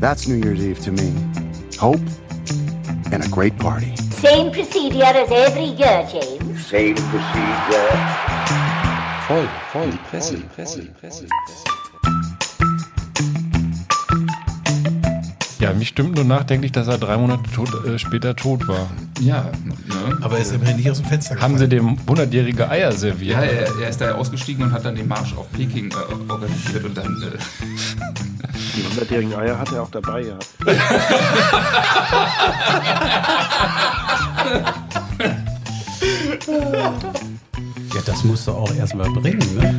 That's New Year's Eve to me. Hope and a great party. Same procedure as every year, James. Same procedure. Voll, voll, die Presse, die Presse, die Presse, Presse. Ja, mich stimmt nur nachdenklich, dass er drei Monate tot, äh, später tot war. Ja, ne? Aber er ist immerhin nicht aus dem Fenster Haben sie dem 100-jährige Eier serviert? ja er, er ist da ausgestiegen und hat dann den Marsch auf Peking äh, organisiert und dann. Äh, Die hundertjährigen Eier hat er auch dabei gehabt. Ja, das musst du auch erstmal bringen, ne?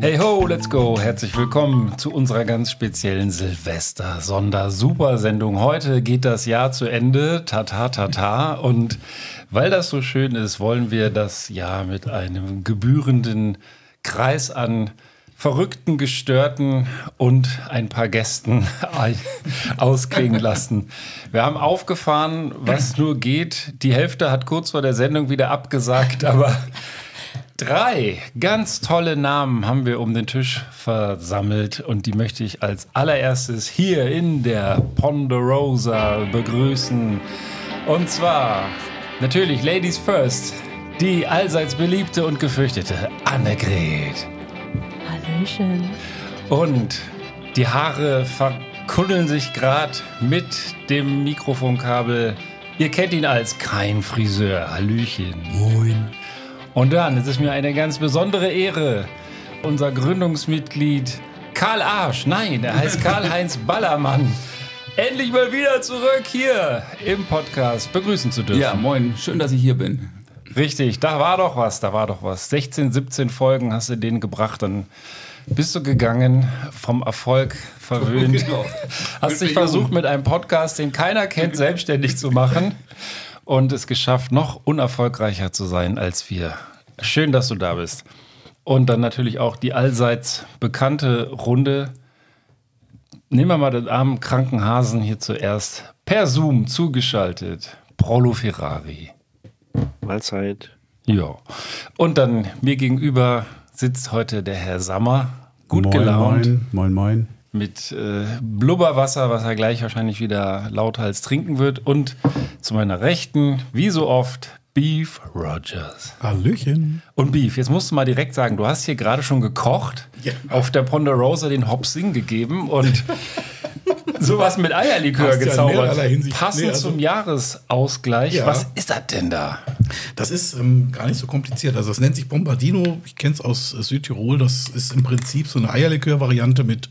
Hey ho, let's go. Herzlich willkommen zu unserer ganz speziellen Silvester-Sonder-Super-Sendung. Heute geht das Jahr zu Ende. Tata, tata. Und weil das so schön ist, wollen wir das Jahr mit einem gebührenden Kreis an verrückten, gestörten und ein paar Gästen ausklingen lassen. Wir haben aufgefahren, was nur geht. Die Hälfte hat kurz vor der Sendung wieder abgesagt, aber Drei ganz tolle Namen haben wir um den Tisch versammelt und die möchte ich als allererstes hier in der Ponderosa begrüßen. Und zwar natürlich Ladies First, die allseits beliebte und gefürchtete Annegret. Hallöchen. Und die Haare verkuddeln sich gerade mit dem Mikrofonkabel. Ihr kennt ihn als kein Friseur. Hallöchen. Moin. Und dann, es ist mir eine ganz besondere Ehre, unser Gründungsmitglied Karl Arsch, nein, er heißt Karl-Heinz Ballermann, endlich mal wieder zurück hier im Podcast begrüßen zu dürfen. ja, moin, schön, dass ich hier bin. Richtig, da war doch was, da war doch was. 16, 17 Folgen hast du den gebracht, dann bist du gegangen, vom Erfolg verwöhnt. Genau. Hast dich versucht, mit einem Podcast, den keiner kennt, selbstständig zu machen und es geschafft, noch unerfolgreicher zu sein als wir. Schön, dass du da bist. Und dann natürlich auch die allseits bekannte Runde. Nehmen wir mal den armen kranken Hasen hier zuerst. Per Zoom zugeschaltet. Prolo Ferrari. Mahlzeit. Ja. Und dann mir gegenüber sitzt heute der Herr Sammer. Gut moin, gelaunt. Moin, moin, moin. Mit äh, Blubberwasser, was er gleich wahrscheinlich wieder lauthals trinken wird. Und zu meiner Rechten, wie so oft, Beef Rogers. Hallöchen. Und Beef, jetzt musst du mal direkt sagen, du hast hier gerade schon gekocht, Ja. auf der Ponderosa den Hopsing gegeben und sowas mit Eierlikör Passt ja gezaubert. Hinsicht. Passend Nee, also- zum Jahresausgleich. Ja. Was ist das denn da? Das ist ähm, gar nicht so kompliziert. Also, das nennt sich Bombardino. Ich kenne es aus äh, Südtirol. Das ist im Prinzip so eine Eierlikör-Variante mit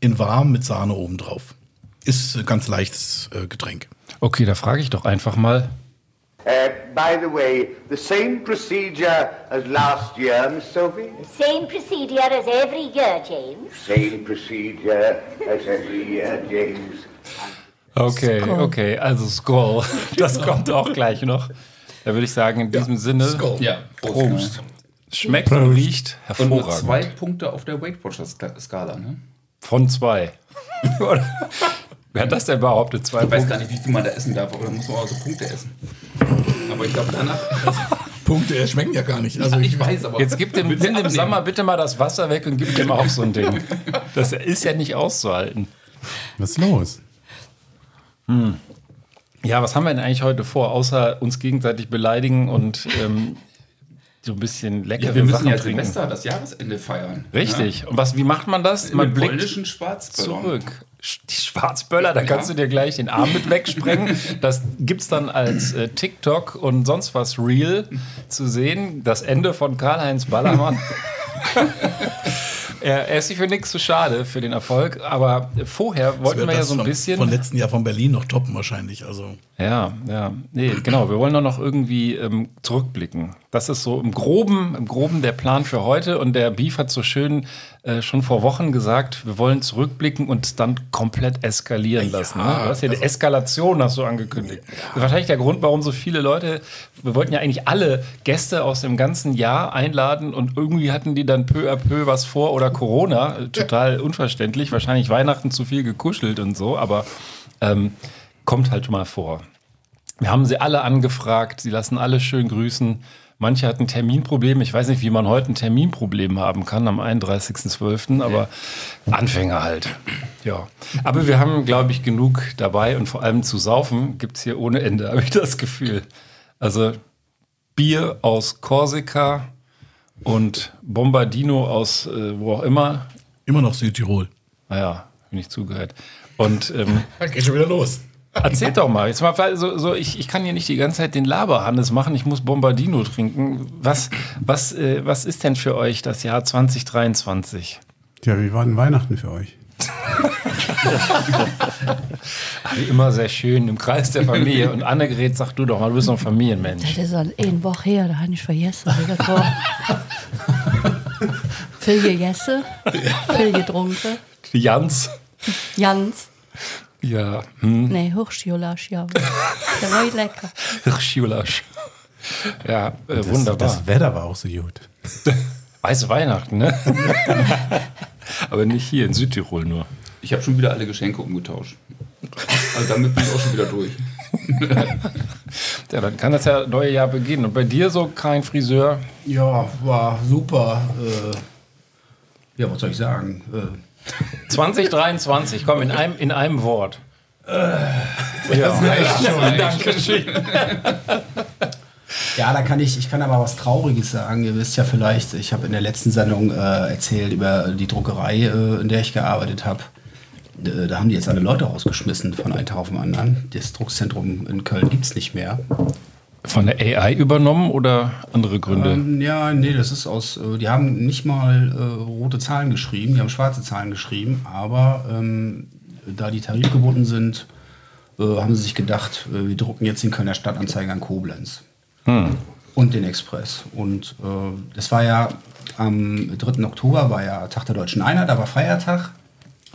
in warm mit Sahne obendrauf. Ist ein ganz leichtes äh, Getränk. Okay, da frage ich doch einfach mal. Uh, by the way, the same procedure as last year, Miss Sophie? Same procedure as every year, James. Same procedure as every year, James. Okay, Skål. okay, also Skoll. Das kommt auch gleich noch. Da würde ich sagen, in diesem Sinne, Skål. Ja, Prost. Schmeckt und riecht Und nur hervorragend. zwei Punkte auf der Weight Watchers Skala, ne? Von zwei. Wer hat das denn behauptet? Zwei Ich weiß gar nicht, wie viel man da essen darf, aber da muss man auch so Punkte essen. Aber ich glaube, danach. Punkte, äh, schmecken ja gar nicht. Also, ich weiß, aber. Jetzt gib dem, nimm dem? Sommer bitte mal das Wasser weg und gib dem auch so ein Ding. Das ist ja nicht auszuhalten. Was ist los? Ja, was haben wir denn eigentlich heute vor, außer uns gegenseitig beleidigen und ähm, so ein bisschen leckere Ja, wir müssen Sachen ja trinken? Silvester, das Jahresende feiern. Richtig. Und was, wie macht man das? Ja? Man Mit blickt zurück. Die Schwarzböller, da Ja. kannst du dir gleich den Arm mit wegsprengen. Das gibt's dann als äh, TikTok und sonst was Real zu sehen. Das Ende von Karl-Heinz Ballermann. er, er ist sich für nichts zu schade für den Erfolg, aber vorher wollten wir ja so ein von- bisschen. Von letzten Jahr von Berlin noch toppen wahrscheinlich. Also, Ja, ja. Nee, genau. Wir wollen nur noch irgendwie ähm, zurückblicken. Das ist so im Groben, im Groben der Plan für heute. Und der Beef hat so schön äh, schon vor Wochen gesagt, wir wollen zurückblicken und es dann komplett eskalieren lassen. ne? Du hast ja die Eskalation, hast du angekündigt. Das ist wahrscheinlich der Grund, warum so viele Leute, wir wollten ja eigentlich alle Gäste aus dem ganzen Jahr einladen und irgendwie hatten die dann peu à peu was vor oder Corona. Total unverständlich. Wahrscheinlich Weihnachten zu viel gekuschelt und so, aber ähm, kommt halt mal vor. Wir haben sie alle angefragt, sie lassen alle schön grüßen. Manche hatten Terminprobleme. Ich weiß nicht, wie man heute ein Terminproblem haben kann am 31.12., aber Anfänger halt. Ja. Aber wir haben, glaube ich, genug dabei und vor allem zu saufen gibt es hier ohne Ende, habe ich das Gefühl. Also Bier aus Korsika und Bombardino aus äh, wo auch immer. Immer noch Südtirol. Naja, bin ich zugehört. Und ähm, Geht schon wieder los. Erzählt doch mal. Jetzt mal so, so, ich, ich kann hier nicht die ganze Zeit den Laberhannes machen. Ich muss Bombardino trinken. Was, was, äh, was ist denn für euch das Jahr 2023? Tja, wie war denn Weihnachten für euch? Wie immer sehr schön im Kreis der Familie. Und Annegret, sag du doch mal, du bist doch ein Familienmensch. Das ist eine Woche her, da habe ich vergessen. das war. Viel gegessen, viel getrunken. Jans. Jans. Ja. Hm. Nee, Hochschiolasch, ja. Der war lecker. Hirschjulasch. Ja, äh, Das, wunderbar. Das Wetter war auch so gut. Weiße Weihnachten, ne? Aber nicht hier in Südtirol nur. Ich habe schon wieder alle Geschenke umgetauscht. Also damit bin ich auch schon wieder durch. Ja, dann kann das ja neue Jahr beginnen. Und bei dir so kein Friseur? Ja, war super. Äh, ja, was soll ich sagen? Äh, 2023, komm, in einem, in einem Wort. ja, reicht schon. Dankeschön. Ja, da kann ich, ich kann aber was Trauriges sagen. Ihr wisst ja vielleicht, ich habe in der letzten Sendung äh, erzählt über die Druckerei, äh, in der ich gearbeitet habe. Äh, Da haben die jetzt alle Leute rausgeschmissen von einem Tag auf den anderen. Das Druckzentrum in Köln gibt es nicht mehr. Von der AI übernommen oder andere Gründe? Ähm, ja, nee, das ist aus. Äh, die haben nicht mal äh, rote Zahlen geschrieben, die haben schwarze Zahlen geschrieben, aber ähm, da die tarifgebunden sind, äh, haben sie sich gedacht, äh, wir drucken jetzt den Kölner Stadtanzeiger in Koblenz Hm. und den Express. Und äh, das war ja am 3. Oktober, war ja Tag der Deutschen Einheit, da war Feiertag.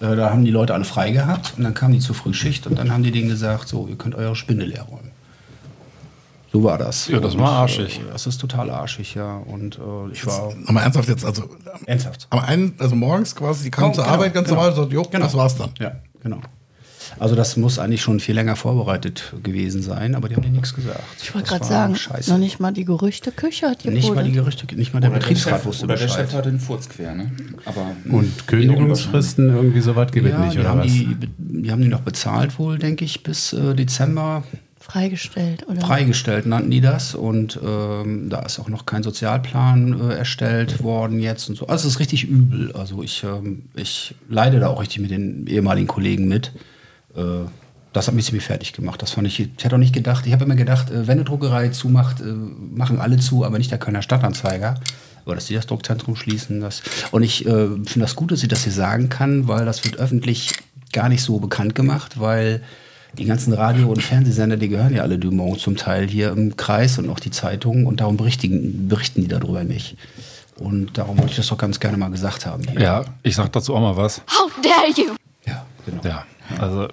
Äh, da haben die Leute alle frei gehabt und dann kamen die zur Frühschicht und dann haben die denen gesagt, so, ihr könnt eure Spinde leer räumen. So war das. Ja, das Und, war arschig. Äh, das ist total arschig, ja. Und äh, ich war. Nochmal ernsthaft jetzt, also Ernsthaft. am einen, also morgens quasi, die kamen Oh, zur genau, Arbeit ganz genau. normal und so, jo, Genau. das war's dann. Ja, genau. Also das muss eigentlich schon viel länger vorbereitet gewesen sein, aber die haben dir nichts gesagt. Ich wollte gerade sagen, Scheiße. noch nicht mal die Gerüchteküche hat Nicht mal die. Gerüchte, nicht mal der Oder Betriebsrat Chef- wusste Oder der Bescheid. Chef hatte den Furz quer, ne? Aber Und Kündigungsfristen, irgendwie so weit gibt es Ja, nicht, die oder haben was? die, die haben die noch bezahlt wohl, denke ich, bis äh, Dezember. Freigestellt, oder? Freigestellt nannten die das und ähm, da ist auch noch kein Sozialplan äh, erstellt worden jetzt und so. Also es ist richtig übel. Also ich, ähm, ich leide da auch richtig mit den ehemaligen Kollegen mit. Äh, das hat mich ziemlich fertig gemacht. Das fand ich, ich hätte auch nicht gedacht, ich habe immer gedacht, äh, wenn eine Druckerei zumacht, äh, machen alle zu, aber nicht der Kölner Stadtanzeiger. Aber dass die das Druckzentrum schließen, das. Und ich äh, finde das gut, dass ich das hier sagen kann, weil das wird öffentlich gar nicht so bekannt gemacht, weil die ganzen Radio- und Fernsehsender, die gehören ja alle Dumont zum Teil hier im Kreis und auch die Zeitungen und darum berichten, berichten die darüber nicht. Und darum wollte ich das doch ganz gerne mal gesagt haben. Hier. Ja, ich sag dazu auch mal was. How dare you! Ja, genau. Ja, also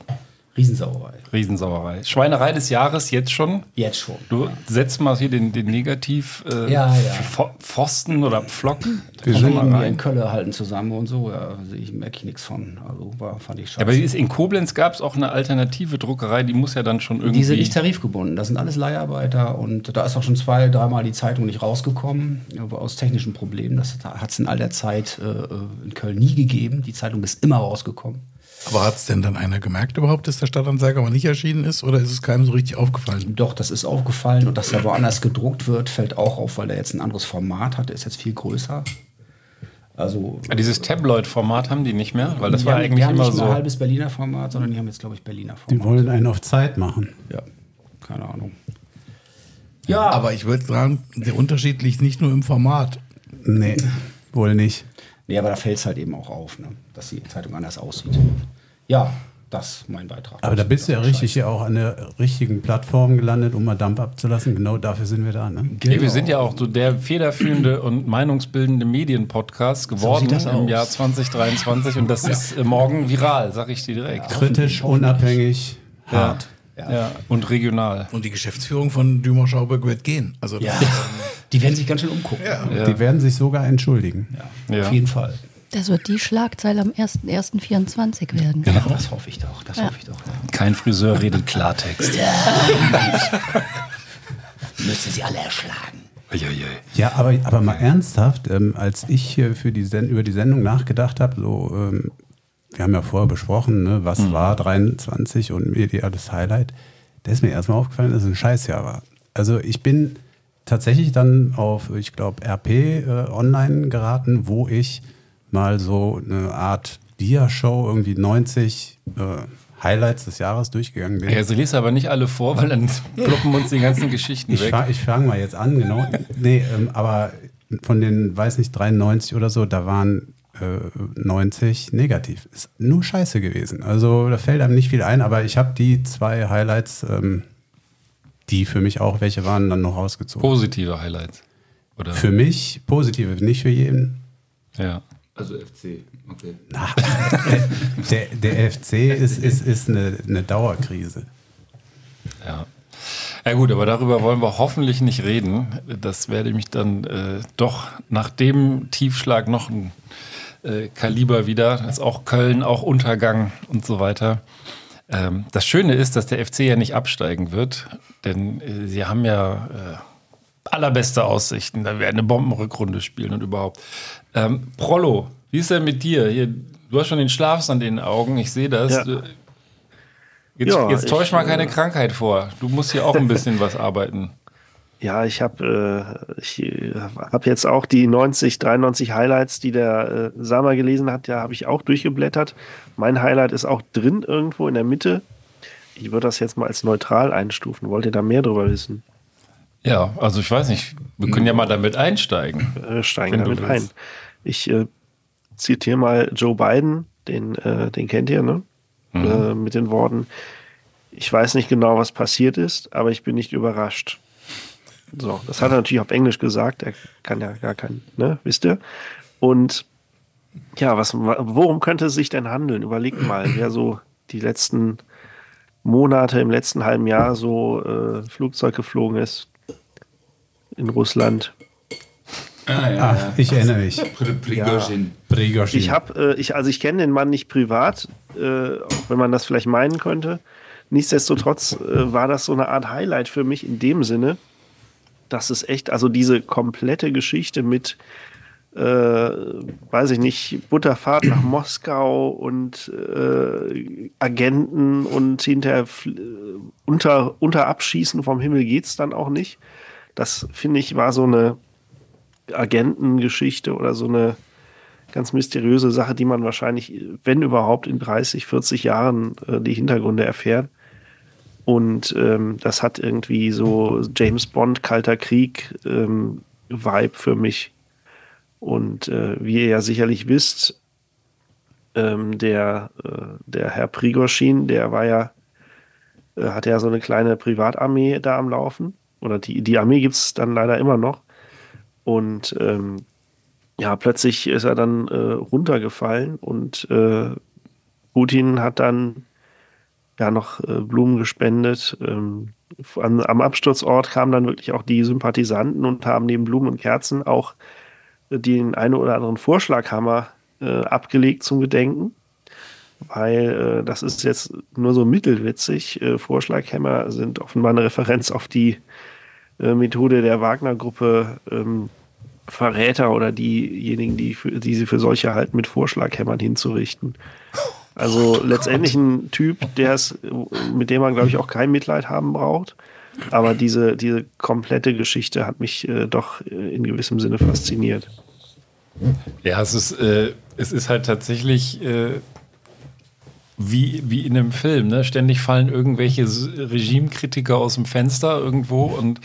Riesensauerei. Riesensauerei. Schweinerei des Jahres jetzt schon. Jetzt schon. Du setzt mal hier den, den Negativ äh, Ja, ja. Pf- Pfosten oder Pflocken. Wir sind mal in Köln halten zusammen und so. Ja, sehe ich merke ich nichts von. Also war, fand ich scheiße. Ja, aber in Koblenz gab es auch eine alternative Druckerei, die muss ja dann schon irgendwie. Die sind nicht tarifgebunden, das sind alles Leiharbeiter und da ist auch schon zwei, dreimal die Zeitung nicht rausgekommen, aber aus technischen Problemen. Das hat es in all der Zeit äh, in Köln nie gegeben. Die Zeitung ist immer rausgekommen. Aber hat es denn dann einer gemerkt überhaupt, dass der Stadtanzeiger mal nicht erschienen ist oder ist es keinem so richtig aufgefallen? Doch, das ist aufgefallen und dass er woanders gedruckt wird, fällt auch auf, weil der jetzt ein anderes Format hat. Der ist jetzt viel größer. Also Dieses Tabloid-Format haben die nicht mehr, weil das die war haben, eigentlich die haben immer nicht so. ein halbes Berliner Format, sondern die haben jetzt, glaube ich, Berliner Format. Die wollen einen auf Zeit machen. Ja, keine Ahnung. Ja. Aber ich würde sagen, der Unterschied liegt nicht nur im Format. Nee, wohl nicht. Nee, aber da fällt es halt eben auch auf, ne? dass die Zeitung anders aussieht. Ja, das mein Beitrag. Aber da bist du ja richtig hier auch an der richtigen Plattform gelandet, um mal Dampf abzulassen. Genau dafür sind wir da. Ne? Ja, wir sind ja auch so der federführende und meinungsbildende Medienpodcast geworden das im aus. Jahr 2023 und das ist äh, morgen viral, sag ich dir direkt. Kritisch, unabhängig, Ja. hart. Ja. und regional. Und die Geschäftsführung von Dümer Schauberg wird gehen. Also Ja. Die werden sich ganz schön umgucken. Ja. Die werden sich sogar entschuldigen. Ja. Auf jeden Fall. Das wird die Schlagzeile am 1.1.24 werden. Genau. Das hoffe ich doch. Das Ja. hoffe ich doch. Kein Friseur redet Klartext. Müsste sie alle erschlagen. Ja, aber, aber mal ernsthaft, ähm, als ich hier für die Sen über die Sendung nachgedacht habe, so, ähm, wir haben ja vorher besprochen, ne, was Mhm. war 23 und mediales Highlight, da ist mir erstmal aufgefallen, dass es ein Scheißjahr war. Also ich bin tatsächlich dann auf, ich glaube, RP äh, online geraten, wo ich mal so eine Art Dia-Show, irgendwie 90 äh, Highlights des Jahres durchgegangen bin. Ja, also liest aber nicht alle vor, weil dann ploppen uns die ganzen Geschichten Ich, weg. fa ich fange mal jetzt an, genau. Nee, ähm, aber von den, weiß nicht, 93 oder so, da waren äh, 90 negativ. Ist nur scheiße gewesen. Also da fällt einem nicht viel ein, aber ich habe die zwei Highlights, ähm, die für mich auch welche waren, dann noch rausgezogen. Positive Highlights. Oder? Für mich positive, nicht für jeden. Ja. Also FC, okay. Der, der FC ist, ist, ist eine, eine Dauerkrise. Ja. Ja gut, aber darüber wollen wir hoffentlich nicht reden. Das werde mich dann äh, doch nach dem Tiefschlag noch ein äh, Kaliber wieder. Das ist auch Köln, auch Untergang und so weiter. Ähm, das Schöne ist, dass der FC ja nicht absteigen wird, denn äh, sie haben ja äh, allerbeste Aussichten. Da werden eine Bombenrückrunde spielen und überhaupt. Ähm, Prollo, wie ist denn mit dir? Hier, du hast schon den Schlafs an den Augen, ich sehe das. Ja. Jetzt, Ja, jetzt täusch ich, mal keine äh, Krankheit vor. Du musst hier auch ein bisschen was arbeiten. Ja, ich habe äh, ich äh, hab jetzt auch die 90, 93 Highlights, die der äh, Sama gelesen hat, ja, habe ich auch durchgeblättert. Mein Highlight ist auch drin irgendwo in der Mitte. Ich würde das jetzt mal als neutral einstufen. Wollt ihr da mehr drüber wissen? Ja, also ich weiß nicht, wir können ja mal damit einsteigen. Äh, steigen damit ein. Ich äh, zitiere mal Joe Biden, den, äh, den kennt ihr, ne? Mhm. Äh, mit den Worten, ich weiß nicht genau, was passiert ist, aber ich bin nicht überrascht. So, das hat er natürlich auf Englisch gesagt, er kann ja gar kein, ne, wisst ihr? Und ja, was, worum könnte es sich denn handeln? Überlegt mal, wer so die letzten Monate im letzten halben Jahr so äh, Flugzeug geflogen ist in Russland. Ah, ja, ja. ich erinnere mich. Pri- Prigozhin. Prigozhin. Ich habe, äh, ich, also ich kenne den Mann nicht privat, äh, auch wenn man das vielleicht meinen könnte. Nichtsdestotrotz äh, war das so eine Art Highlight für mich in dem Sinne, dass es echt, also diese komplette Geschichte mit, äh, weiß ich nicht, Butterfahrt nach Moskau und äh, Agenten und hinterher fl- äh, unter, unter Abschießen vom Himmel geht's dann auch nicht. Das finde ich war so eine Agentengeschichte oder so eine ganz mysteriöse Sache, die man wahrscheinlich, wenn überhaupt, in 30, 40 Jahren äh, die Hintergründe erfährt. Und ähm, das hat irgendwie so James Bond, Kalter Krieg ähm, Vibe für mich. Und äh, wie ihr ja sicherlich wisst, ähm, der, äh, der Herr Prigozhin, der war ja, äh, hatte ja so eine kleine Privatarmee da am Laufen. Oder die, die Armee gibt es dann leider immer noch. Und ähm, ja, plötzlich ist er dann äh, runtergefallen und äh, Putin hat dann ja noch äh, Blumen gespendet. Ähm, an, am Absturzort kamen dann wirklich auch die Sympathisanten und haben neben Blumen und Kerzen auch äh, den einen oder anderen Vorschlaghammer äh, abgelegt zum Gedenken. Weil äh, das ist jetzt nur so mittelwitzig. Vorschlaghämmer sind offenbar eine Referenz auf die äh, Methode der Wagner-Gruppe ähm, Verräter oder diejenigen, die, für, die sie für solche halten, mit Vorschlaghämmern hinzurichten. Also letztendlich ein Typ, der es, mit dem man, glaube ich, auch kein Mitleid haben braucht. Aber diese, diese komplette Geschichte hat mich äh, doch äh, in gewissem Sinne fasziniert. Ja, es ist, äh, es ist halt tatsächlich äh, wie, wie in einem Film. Ne? Ständig fallen irgendwelche Regimekritiker aus dem Fenster irgendwo und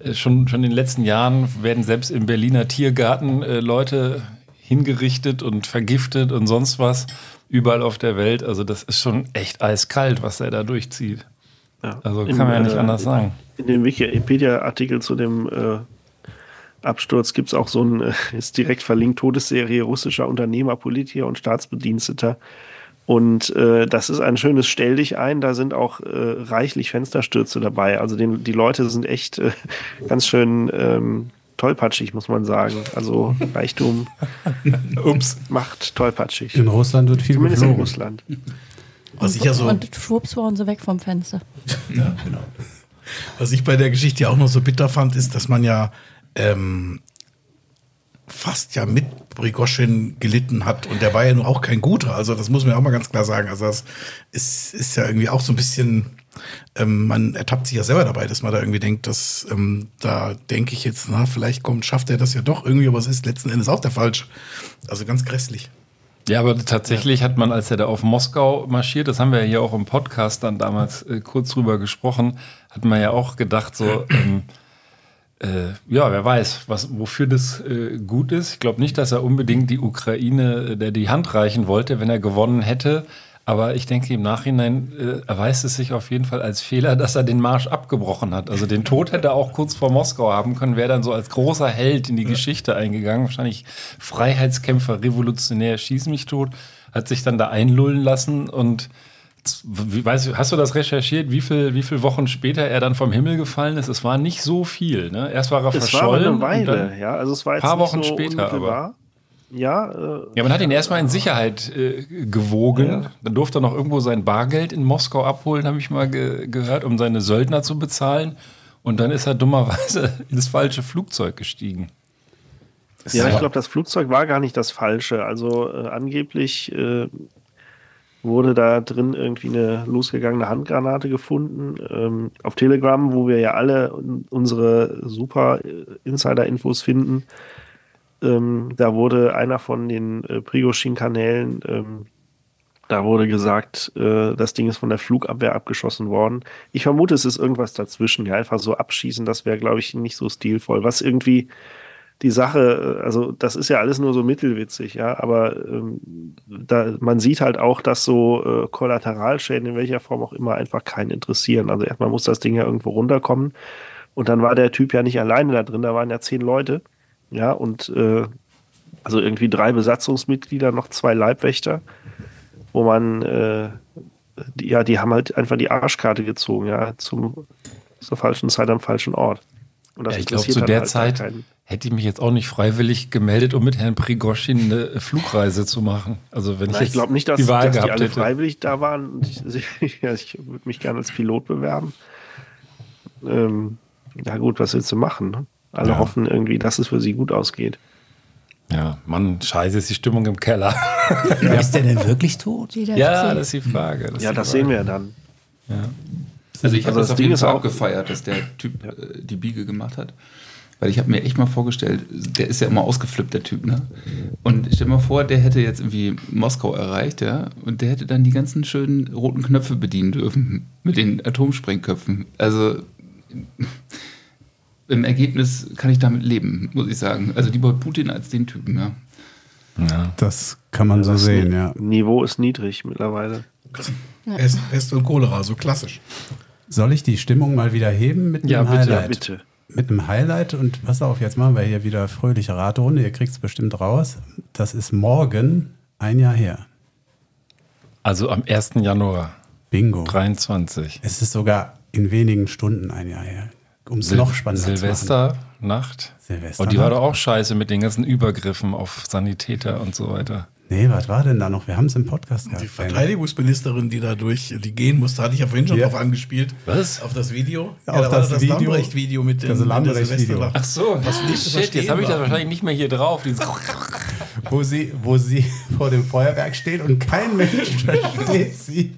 äh, schon, schon in den letzten Jahren werden selbst im Berliner Tiergarten äh, Leute hingerichtet und vergiftet und sonst was überall auf der Welt. Also das ist schon echt eiskalt, was er da durchzieht. Ja. Also kann Im, man ja nicht äh, anders sagen. In dem Wikipedia-Artikel zu dem äh, Absturz gibt es auch so ein, äh, ist direkt verlinkt, Todesserie russischer Unternehmer, Politiker und Staatsbediensteter. Und äh, das ist ein schönes Stell dich ein, da sind auch äh, reichlich Fensterstürze dabei. Also den, die Leute sind echt äh, ganz schön ähm, tollpatschig, muss man sagen. Also Reichtum Ups. macht tollpatschig. In Russland wird viel Zumindest in geflogen. Russland. Was ich ja so, Und schwupps waren sie weg vom Fenster. was ich bei der Geschichte ja auch noch so bitter fand, ist, dass man ja ähm, fast ja mit Brigoschin gelitten hat. Und der war ja nun auch kein guter. Also das muss man ja auch mal ganz klar sagen. Also das ist, ist ja irgendwie auch so ein bisschen, ähm, man ertappt sich ja selber dabei, dass man da irgendwie denkt, dass ähm, da denke ich jetzt, na, vielleicht kommt, schafft er das ja doch irgendwie, aber es ist letzten Endes auch der falsch. Also ganz grässlich. Ja, aber tatsächlich hat man, als er da auf Moskau marschiert, das haben wir ja hier auch im Podcast dann damals äh, kurz drüber gesprochen, hat man ja auch gedacht, so, ähm, äh, ja, wer weiß, was, wofür das äh, gut ist. Ich glaube nicht, dass er unbedingt die Ukraine äh, der die Hand reichen wollte, wenn er gewonnen hätte. Aber ich denke, im Nachhinein äh, erweist es sich auf jeden Fall als Fehler, dass er den Marsch abgebrochen hat. Also den Tod hätte er auch kurz vor Moskau haben können, wäre dann so als großer Held in die Geschichte eingegangen. Wahrscheinlich Freiheitskämpfer, Revolutionär, schieß mich tot. Hat sich dann da einlullen lassen und wie, weißt, hast du das recherchiert, wie viele wie viel Wochen später er dann vom Himmel gefallen ist? Es war nicht so viel. Ne? Erst war er Es war verschollen. aber eine Weile, ja. Also es war ein jetzt paar nicht Wochen so später. Aber. Ja, äh, Ja, man hat ihn erstmal in Sicherheit äh, gewogen. Dann durfte er noch irgendwo sein Bargeld in Moskau abholen, habe ich mal ge gehört, um seine Söldner zu bezahlen. Und dann ist er dummerweise ins falsche Flugzeug gestiegen. Ja, ich glaube, das Flugzeug war gar nicht das falsche. Also äh, angeblich äh, wurde da drin irgendwie eine losgegangene Handgranate gefunden. Ähm, auf Telegram, wo wir ja alle un- unsere super äh, Insider-Infos finden, ähm, da wurde einer von den äh, Prigoshin-Kanälen, ähm, da wurde gesagt, äh, das Ding ist von der Flugabwehr abgeschossen worden. Ich vermute, es ist irgendwas dazwischen. Ja, einfach so abschießen, das wäre, glaube ich, nicht so stilvoll. Was irgendwie die Sache, äh, also das ist ja alles nur so mittelwitzig, ja, aber ähm, da, man sieht halt auch, dass so äh, Kollateralschäden in welcher Form auch immer einfach keinen interessieren. Also erstmal muss das Ding ja irgendwo runterkommen und dann war der Typ ja nicht alleine da drin, da waren ja zehn Leute, ja, und äh, also irgendwie drei Besatzungsmitglieder, noch zwei Leibwächter, wo man, äh, die, ja, die haben halt einfach die Arschkarte gezogen, ja, zum, zur falschen Zeit am falschen Ort. Und das Ja, ich glaube, zu der halt Zeit hätte ich mich jetzt auch nicht freiwillig gemeldet, um mit Herrn Prigoschin eine Flugreise zu machen. Also wenn ich Na, jetzt ich glaube nicht, dass, die Wahl dass die gehabt alle hätte. freiwillig da waren. Und Ich, ja, ich würde mich gerne als Pilot bewerben. Ähm, ja gut, was willst du machen? Ne? Alle Ja. hoffen irgendwie, dass es für sie gut ausgeht. Ja, Mann, scheiße ist die Stimmung im Keller. Ist der denn wirklich tot? Ja, das ist die Frage. ist ja, die das Frage. sehen wir ja dann. Ja. Also ich habe Also das das auf Ding jeden Fall auch- gefeiert, dass der Typ äh, die Biege gemacht hat. Weil ich habe mir echt mal vorgestellt, der ist ja immer ausgeflippt, der Typ, ne? Und stell dir mal vor, der hätte jetzt irgendwie Moskau erreicht, ja? Und der hätte dann die ganzen schönen roten Knöpfe bedienen dürfen mit den Atomsprengköpfen. Also im Ergebnis kann ich damit leben, muss ich sagen. Also lieber Putin als den Typen, ja. Ja. Das kann man so Das sehen, ja. Niveau ist niedrig mittlerweile. Pest, Pest und Cholera, so klassisch. Soll ich die Stimmung mal wieder heben mit einem Ja, bitte, Highlight? bitte. Mit einem Highlight und pass auf, jetzt machen wir hier wieder fröhliche Raterunde. Ihr kriegt es bestimmt raus. Das ist morgen ein Jahr her. Also am 1. Januar Bingo. 23. Es ist sogar in wenigen Stunden ein Jahr her. Um es noch spannender zu machen. Silvesternacht. Silvesternacht. Und die war doch auch scheiße mit den ganzen Übergriffen auf Sanitäter und so weiter. Nee, was war denn da noch? Wir haben es im Podcast gehabt. Die Verteidigungsministerin, die da durch die gehen musste, hatte ich ja vorhin schon Ja. drauf angespielt. Was? Auf das Video. Ja, Ja, auf da das das, Video. Lambrecht-Video mit dem Das. Silvesternacht. Ach so, Was nicht zu shit, jetzt habe ich das wahrscheinlich nicht mehr hier drauf. Wo sie, wo sie vor dem Feuerwerk steht und kein Mensch versteht sie.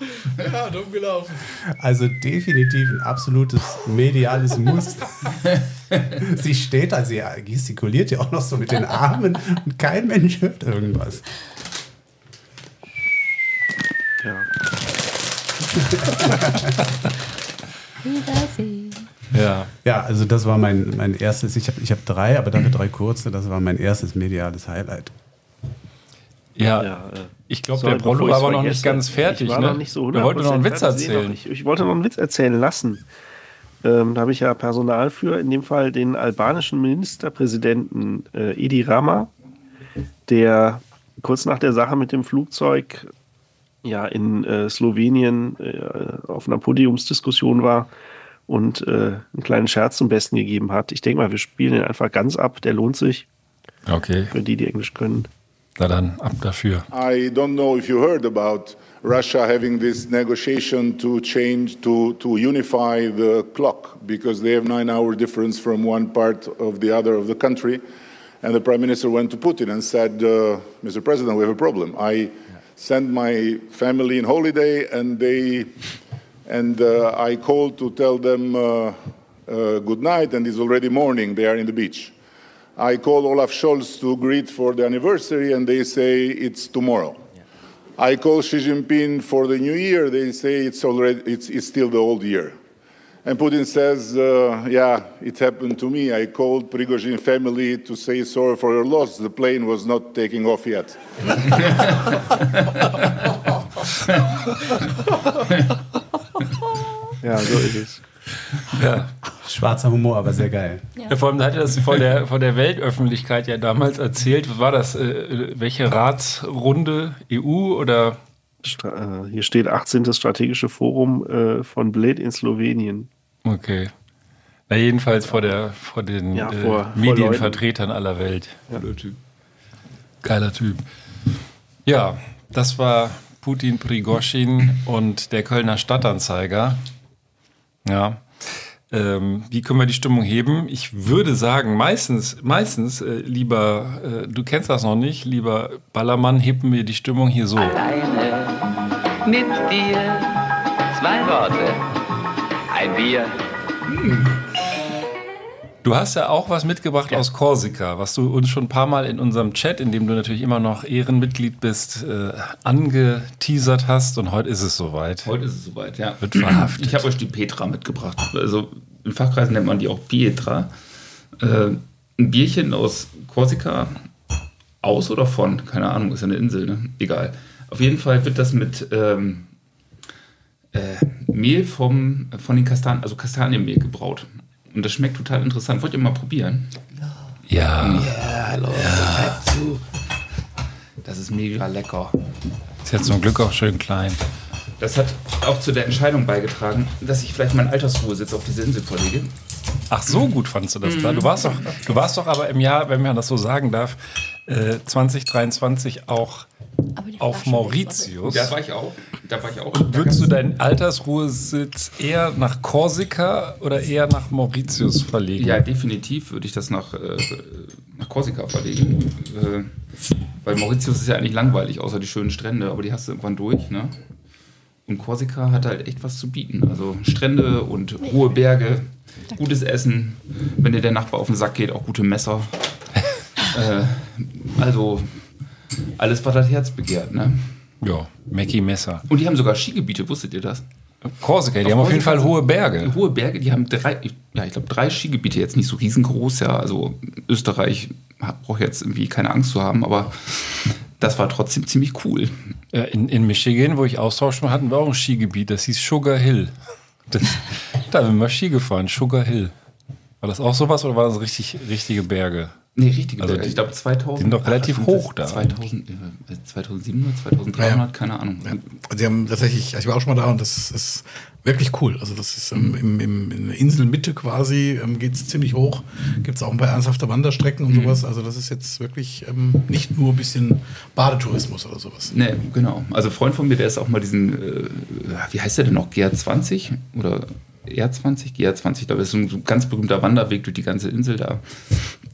Ja, dumm gelaufen. Also definitiv ein absolutes mediales Muss. sie steht da, sie gestikuliert ja auch noch so mit den Armen und kein Mensch hört irgendwas. Ja. Wiedersehen. ja. Ja, also das war mein, mein erstes, ich habe ich hab drei, aber dafür drei kurze, das war mein erstes mediales Highlight. Ja, Ja, äh, ich glaube, der bevor war aber noch nicht ganz fertig. Ich war ne? noch nicht so Wir wollten noch einen 100% Witz erzählen. nicht. Ich wollte noch einen Witz erzählen lassen. Ähm, da habe ich ja Personal für, in dem Fall den albanischen Ministerpräsidenten äh, Edi Rama, der kurz nach der Sache mit dem Flugzeug ja in äh, Slowenien äh, auf einer Podiumsdiskussion war und äh, einen kleinen Scherz zum Besten gegeben hat. Ich denke mal, wir spielen den einfach ganz ab, der lohnt sich Okay. für die, die Englisch können. Na dann, ab dafür. I don't know if you heard about Russia having this negotiation to change, to, to unify the clock because they have nine hour difference from one part of the other of the country. And the prime minister went to Putin and said, uh, Mr. President, we have a problem. I sent my family in holiday and they, and uh, I called to tell them uh, uh, good night and it's already morning. They are in the beach. I call Olaf Scholz to greet for the anniversary, and they say it's tomorrow. I call Xi Jinping for the new year. They say it's already it's, it's still the old year. And Putin says, uh, "Yeah, it happened to me. I called Prigozhin family to say sorry for your loss. The plane was not taking off yet." Ja, so ist es. Ja. Schwarzer Humor, aber sehr geil. Ja. vor allem hat er das vor der, vor der Weltöffentlichkeit ja damals erzählt. Was war das? Äh, welche Ratsrunde? EU oder? Stra äh, hier steht 18. Strategische Forum äh, von Bled in Slowenien. Okay. Na, jedenfalls vor, der, vor den Ja, äh, vor- vor Medienvertretern aller Welt. Cooler Typ. Geiler Typ. Ja, das war Putin, Prigoschin und der Kölner Stadtanzeiger. Ja. Ähm, wie können wir die Stimmung heben? Ich würde sagen, meistens, meistens, äh, lieber, äh, du kennst das noch nicht, lieber Ballermann, heben wir die Stimmung hier so. Alleine mit dir. Zwei Worte. Ein Bier. Du hast ja auch was mitgebracht aus Korsika, was du uns schon ein paar Mal in unserem Chat, in dem du natürlich immer noch Ehrenmitglied bist, äh, angeteasert hast und heute ist es soweit. Heute ist es soweit, ja. Wird verhaftet. Ich habe euch die Petra mitgebracht. Also in Fachkreisen nennt man die auch Pietra. Äh, ein Bierchen aus Korsika. Aus oder von? Keine Ahnung, ist ja eine Insel, ne? Egal. Auf jeden Fall wird das mit ähm, äh, Mehl vom, von den Kastanien, also Kastanienmehl gebraut. Und das schmeckt total interessant. Wollt ihr mal probieren? Ja. Ja, hallo. zu. Das ist mega lecker. Ist ja zum Glück auch schön klein. Das hat auch zu der Entscheidung beigetragen, dass ich vielleicht meinen Altersruhesitz auf diese Insel verlege. Ach, so gut fandst du das Mhm. da. Du warst doch, du warst doch aber im Jahr, wenn man das so sagen darf, äh, 2023 auch auf Mauritius. Da war ich auch. Da war ich auch. Und würdest du deinen Altersruhesitz eher nach Korsika oder eher nach Mauritius verlegen? Ja, definitiv würde ich das nach, äh, nach Korsika verlegen. Äh, weil Mauritius ist ja eigentlich langweilig, außer die schönen Strände, aber die hast du irgendwann durch. Ne? Und Korsika hat halt echt was zu bieten. Also Strände und hohe Berge, gutes Essen. Wenn dir der Nachbar auf den Sack geht, auch gute Messer. äh, also alles, was das Herz begehrt. Ne? Ja, Mackie Messer. Und die haben sogar Skigebiete, wusstet ihr das? Korsika, die haben auf jeden Fall hohe Berge. Hohe Berge, die haben drei, ja, ich glaube, drei Skigebiete, jetzt nicht so riesengroß, ja. Also Österreich braucht jetzt irgendwie keine Angst zu haben, aber das war trotzdem ziemlich cool. Ja, in, in Michigan, wo ich Austausch war, hatten wir auch ein Skigebiet, das hieß Sugar Hill. Das, da sind wir Ski gefahren, Sugar Hill. War das auch sowas oder waren das richtig, richtige Berge? Nee, richtige Also die- ich glaube 2000. die sind doch relativ ach, hoch da. 2000, äh, 2700, 2300, keine Ahnung. Also die haben tatsächlich, ich war auch schon mal da und das ist wirklich cool. Also das ist ähm, im, im, in der Inselmitte quasi, ähm, geht es ziemlich hoch. Gibt es auch ein paar ernsthafte Wanderstrecken und sowas. Also das ist jetzt wirklich ähm, nicht nur ein bisschen Badetourismus oder sowas. Nee, genau. Also ein Freund von mir, der ist auch mal diesen, äh, wie heißt der denn noch, GR20 oder R20, GR20, da ist so ein ganz berühmter Wanderweg durch die ganze Insel da.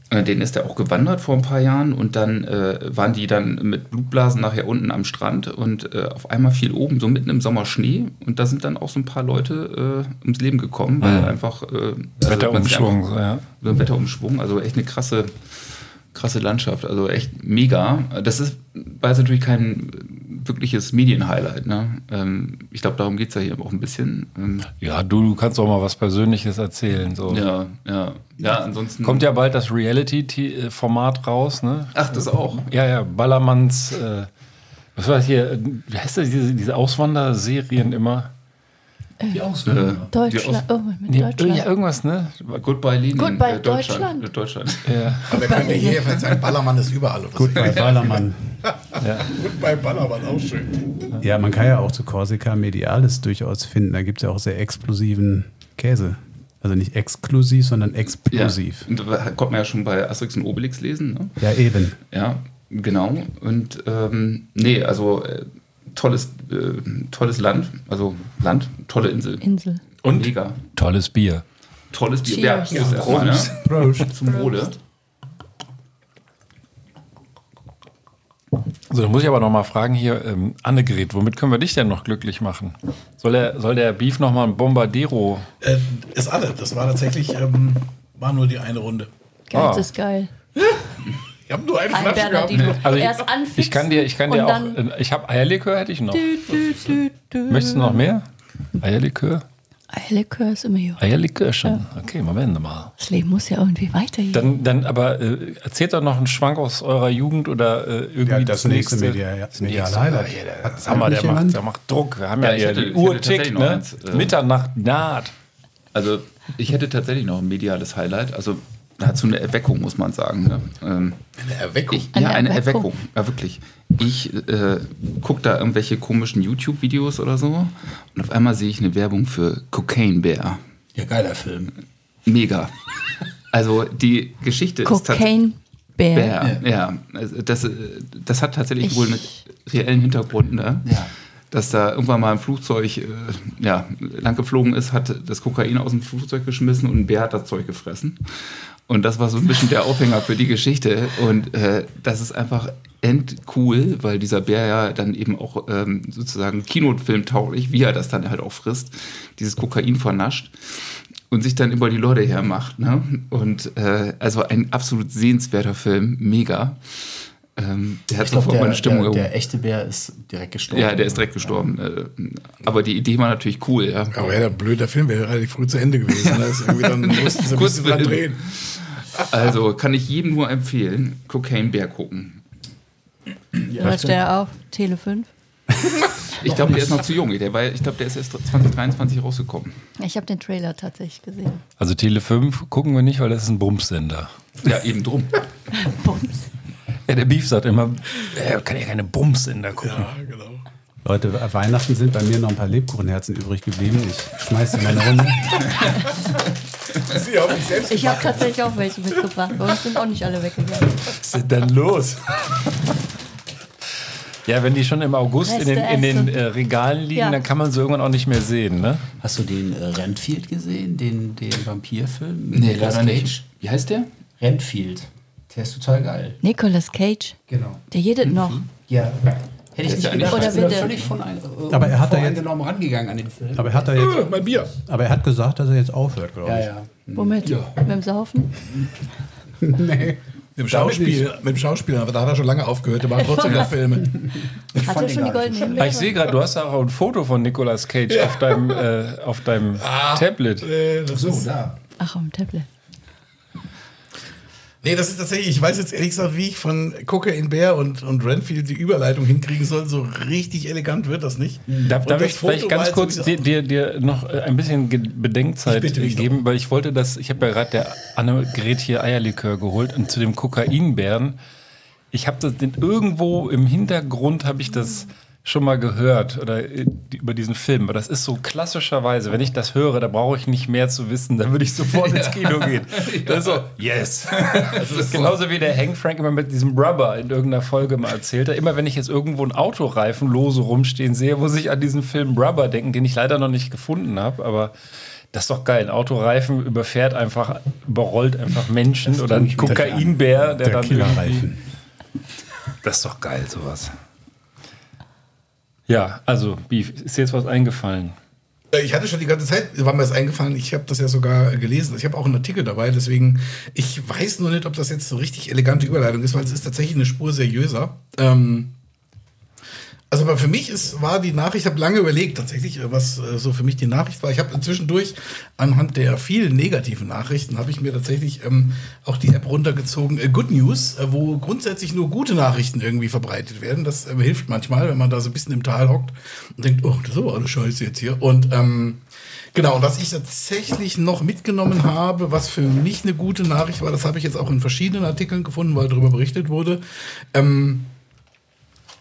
Äh, Den ist er auch gewandert vor ein paar Jahren und dann äh, waren die dann mit Blutblasen nachher unten am Strand und äh, auf einmal fiel oben so mitten im Sommer Schnee und da sind dann auch so ein paar Leute äh, ums Leben gekommen, weil Mhm. einfach äh, also Wetterumschwung, einfach- so, ja. so ein Wetterumschwung, also echt eine krasse, krasse Landschaft, also echt mega. Das ist, war jetzt natürlich kein wirkliches Medienhighlight. Ne? Ähm, ich glaube, darum geht es ja hier auch ein bisschen. Ähm, Ja, du, du kannst auch mal was Persönliches erzählen. So. Ja, ja. Ja, ansonsten. Kommt ja bald das Reality-Format raus, ne? Ach, das auch. Ja, ja, Ballermanns, äh, was war das hier, äh, wie heißt das, diese, diese Auswanderserien immer? Die Ausländer. Deutschland. Oh, mit Nee, Deutschland. Ja, irgendwas, ne? Goodbye Lenin. Goodbye äh, Deutschland. Deutschland. Äh, Deutschland. Ja. Aber wir können ja hier jetzt sagen, Ballermann ist überall. Oder bei Ballermann. Ja. Bei Ballermann, auch schön. Ja, man kann ja auch zu Korsika Mediales durchaus finden. Da gibt es ja auch sehr explosiven Käse. Also nicht exklusiv, sondern Ja. explosiv. Und da konnte man ja schon bei Asterix und Obelix lesen. Ne? Ja, eben. Ja. Genau. Und ähm, nee, also äh, tolles, äh, tolles Land. Also Land, tolle Insel. Insel. Und mega. Tolles Bier. Tolles Bier. Cheers. Ja, Prost erstmal, ne? Prost. Zum Wohle. So, dann muss ich aber noch mal fragen hier, ähm, Annegret, womit können wir dich denn noch glücklich machen? Soll der, soll der Beef noch mal ein Bombardero? Äh, ist alle. Das war tatsächlich, ähm, war nur die eine Runde. Geiz Ah. ist geil. Ich habe nur eine Ein Flasche gehabt. Bernardino. Also ich, Erst anfixen ich kann dir, ich kann dir und auch, dann- äh, ich habe Eierlikör hätte ich noch. Dü, dü, dü, dü. Möchtest du noch mehr? Eierlikör? Eierlikör ist immer gut. Eierlikör schon. Okay, Moment mal. Das Leben muss ja irgendwie weitergehen. Dann, dann aber äh, erzählt doch noch einen Schwank aus eurer Jugend oder äh, irgendwie Ja, das nächste Media- ja, das mediale nächste. Highlight. Ja, der- Hat- hat der macht, der macht Druck. Wir haben ja, Ja, ich hier hätte- die ich Uhr hätte tatsächlich tickt, noch ne? eins, äh, Mitternacht naht. Also ich hätte tatsächlich noch ein mediales Highlight. Also dazu eine Erweckung, muss man sagen. Ne? Ähm, Eine Erweckung. ich, Eine ja, eine Erweckung. Erweckung. Ja, wirklich. Ich äh, gucke da irgendwelche komischen YouTube-Videos oder so und auf einmal sehe ich eine Werbung für Cocaine Bear. Ja, geiler Film. Mega. Also die Geschichte ist tatsächlich... Cocaine Bear. Bär, ja. Also das, äh, das hat tatsächlich Ich- wohl einen reellen Hintergrund, ne? Ja. Dass da irgendwann mal ein Flugzeug äh, ja, lang geflogen ist, hat das Kokain aus dem Flugzeug geschmissen und ein Bär hat das Zeug gefressen. Und das war so ein bisschen der Aufhänger für die Geschichte. Und äh, das ist einfach endcool, weil dieser Bär ja dann eben auch ähm, sozusagen kinofilmtauglich, wie er das dann halt auch frisst, dieses Kokain vernascht und sich dann über die Leute hermacht. Ne? Und äh, also ein absolut sehenswerter Film, mega. Ähm, der hat sofort der, meine Stimmung der, der echte Bär ist direkt gestorben. Ja, der ist direkt gestorben. Äh, Aber die Idee war natürlich cool. Ja. Aber ja, der blöde Film wäre relativ früh zu Ende gewesen. Ne? Ist irgendwie dann mussten sie ein bisschen dran drehen. Also kann ich jedem nur empfehlen, Cocaine Bär gucken. Läuft der auf Tele 5? Ich glaube, der ist noch zu jung. Der war, ich glaube, der ist erst 2023 rausgekommen. Ich habe den Trailer tatsächlich gesehen. Also Tele 5 gucken wir nicht, weil das ist ein Bumsender. Ja, eben drum. Bums. Ja, der Beef sagt immer, er kann ja keine Bumsender gucken. Ja, genau. Leute, Weihnachten sind bei mir noch ein paar Lebkuchenherzen übrig geblieben. Ich schmeiße die mal Runde. Sie haben mich selbst Ich habe tatsächlich auch welche mitgebracht. Bei uns sind auch nicht alle weggegangen. Was ist denn los? Ja, wenn die schon im August in den, in den äh, Regalen liegen, Ja. dann kann man sie irgendwann auch nicht mehr sehen, ne? Hast du den äh, Renfield gesehen, den, den Vampirfilm? Nee, Nicolas leider Cage? nicht. Wie heißt der? Renfield. Der ist total geil. Nicolas Cage, Genau. der jedet noch. Ja. Hätte ich nicht ja gedacht, Oder da bitte. völlig von ein, äh, Aber er hat da jetzt- rangegangen an den Film. Aber er hat da jetzt, Äh, mein Bier. aber er hat gesagt, dass er jetzt aufhört, glaube ja, ich. ja. Womit? Mit dem Saufen? Nee. Mit dem Schauspiel, mit dem Schauspieler, aber da hat er schon lange aufgehört, der macht trotzdem noch Filme. Hat er schon die gar goldene nicht so Ah, Himbeere? ich sehe gerade, du hast ja auch ein Foto von Nicolas Cage auf deinem, äh, auf deinem Tablet. Äh, das So, da. Ach, am Tablet. Nee, das ist tatsächlich, ich weiß jetzt ehrlich gesagt, wie ich von Cocaine Bear und, und Renfield die Überleitung hinkriegen soll. So richtig elegant wird das nicht. Darf, darf ich vielleicht ganz kurz jetzt dir, dir, dir noch äh, ein bisschen Bedenkzeit geben, weil ich wollte das, ich habe ja gerade der Annegret hier Eierlikör geholt und zu dem Kokainbären, ich habe das irgendwo im Hintergrund habe ich das schon mal gehört oder äh, über diesen Film, aber das ist so klassischerweise, wenn ich das höre, da brauche ich nicht mehr zu wissen, dann würde ich sofort ins Kino gehen. Das ist so, yes. Das ist genauso wie der Hank Frank immer mit diesem Rubber in irgendeiner Folge mal erzählt hat. Immer wenn ich jetzt irgendwo einen Autoreifen lose rumstehen sehe, muss ich an diesen Film Rubber denken, den ich leider noch nicht gefunden habe, aber das ist doch geil. Ein Autoreifen überfährt einfach, überrollt einfach Menschen oder ein Kokainbär, der, Der dann Killerreifen. Das ist doch geil, sowas. Ja, also, Beef, ist dir jetzt was eingefallen? Äh, Ich hatte schon die ganze Zeit, war mir das eingefallen, ich habe das ja sogar gelesen. Ich habe auch einen Artikel dabei, deswegen, ich weiß nur nicht, ob das jetzt so richtig elegante Überleitung ist, weil es ist tatsächlich eine Spur seriöser. Ähm, also aber für mich ist, war die Nachricht, ich habe lange überlegt tatsächlich, äh, was äh, so für mich die Nachricht war. Ich habe zwischendurch anhand der vielen negativen Nachrichten, habe ich mir tatsächlich ähm, auch die App runtergezogen, äh, Good News, äh, wo grundsätzlich nur gute Nachrichten irgendwie verbreitet werden. Das ähm, hilft manchmal, wenn man da so ein bisschen im Tal hockt und denkt, oh, das ist aber alles scheiße jetzt hier. Und ähm, Genau, was ich tatsächlich noch mitgenommen habe, was für mich eine gute Nachricht war, das habe ich jetzt auch in verschiedenen Artikeln gefunden, weil darüber berichtet wurde. Ähm,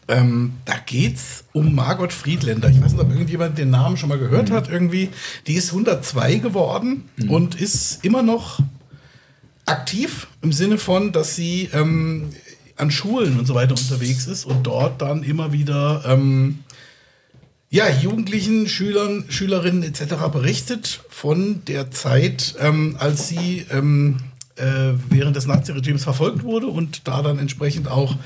ähm, da geht's um Margot Friedländer. Ich weiß nicht, ob irgendjemand den Namen schon mal gehört hat irgendwie. Die ist 102 geworden und ist immer noch aktiv im Sinne von, dass sie ähm, an Schulen und so weiter unterwegs ist und dort dann immer wieder ähm, ja, Jugendlichen, Schülern, Schülerinnen etc. berichtet von der Zeit, ähm, als sie ähm, äh, während des Naziregimes verfolgt wurde und da dann entsprechend auch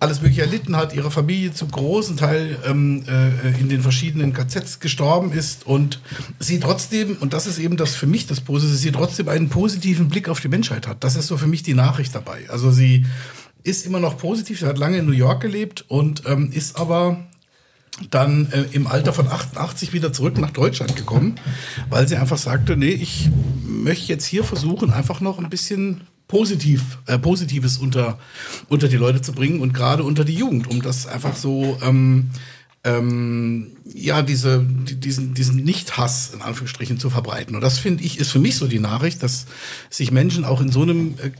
alles Mögliche erlitten hat, ihre Familie zum großen Teil ähm, äh, in den verschiedenen KZs gestorben ist und sie trotzdem, und das ist eben das für mich das Positive, sie trotzdem einen positiven Blick auf die Menschheit hat. Das ist so für mich die Nachricht dabei. Also sie ist immer noch positiv, sie hat lange in New York gelebt und ähm, ist aber dann äh, im Alter von 88 wieder zurück nach Deutschland gekommen, weil sie einfach sagte, nee, ich möchte jetzt hier versuchen, einfach noch ein bisschen positiv, äh, Positives unter, unter die Leute zu bringen und gerade unter die Jugend, um das einfach so, ähm, ähm, ja, diese, die, diesen, diesen Nicht-Hass in Anführungsstrichen zu verbreiten. Und das finde ich, ist für mich so die Nachricht, dass sich Menschen auch in so einem äh,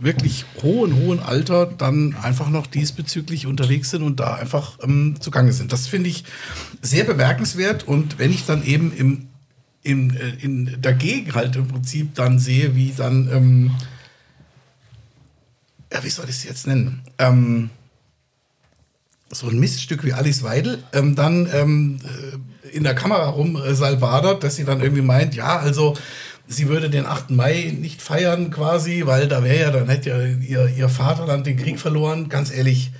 wirklich hohen, hohen Alter dann einfach noch diesbezüglich unterwegs sind und da einfach ähm, zugange sind. Das finde ich sehr bemerkenswert. Und wenn ich dann eben im, im, äh, in, dagegen halt im Prinzip dann sehe, wie dann, ähm, ja, wie soll ich es jetzt nennen? Ähm, so ein Miststück wie Alice Weidel ähm, dann ähm, äh, in der Kamera rum äh, salbadert, dass sie dann irgendwie meint, ja, also sie würde den 8. Mai nicht feiern quasi, weil da wäre ja, dann hätte ja ihr, ihr Vaterland den Krieg verloren. Ganz ehrlich,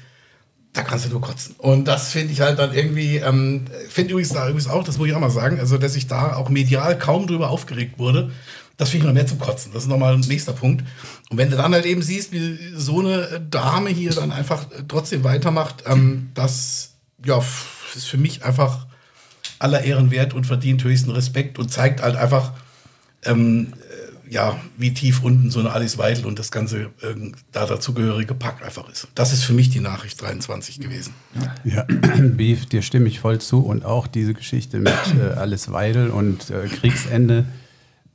da kannst du nur kotzen. Und das finde ich halt dann irgendwie, ähm, finde übrigens da übrigens auch, das muss ich auch mal sagen, also dass ich da auch medial kaum drüber aufgeregt wurde, das finde ich noch mehr zum Kotzen. Das ist nochmal ein nächster Punkt. Und wenn du dann halt eben siehst, wie so eine Dame hier dann einfach äh, trotzdem weitermacht, ähm, das ja, ist für mich einfach aller Ehren wert und verdient höchsten Respekt und zeigt halt einfach, ähm, äh, ja, wie tief unten so eine Alice Weidel und das ganze ähm, da dazugehörige Pack einfach ist. Das ist für mich die Nachricht 23 gewesen. Ja, Beef, dir stimme ich voll zu. Und auch diese Geschichte mit äh, Alice Weidel und äh, Kriegsende,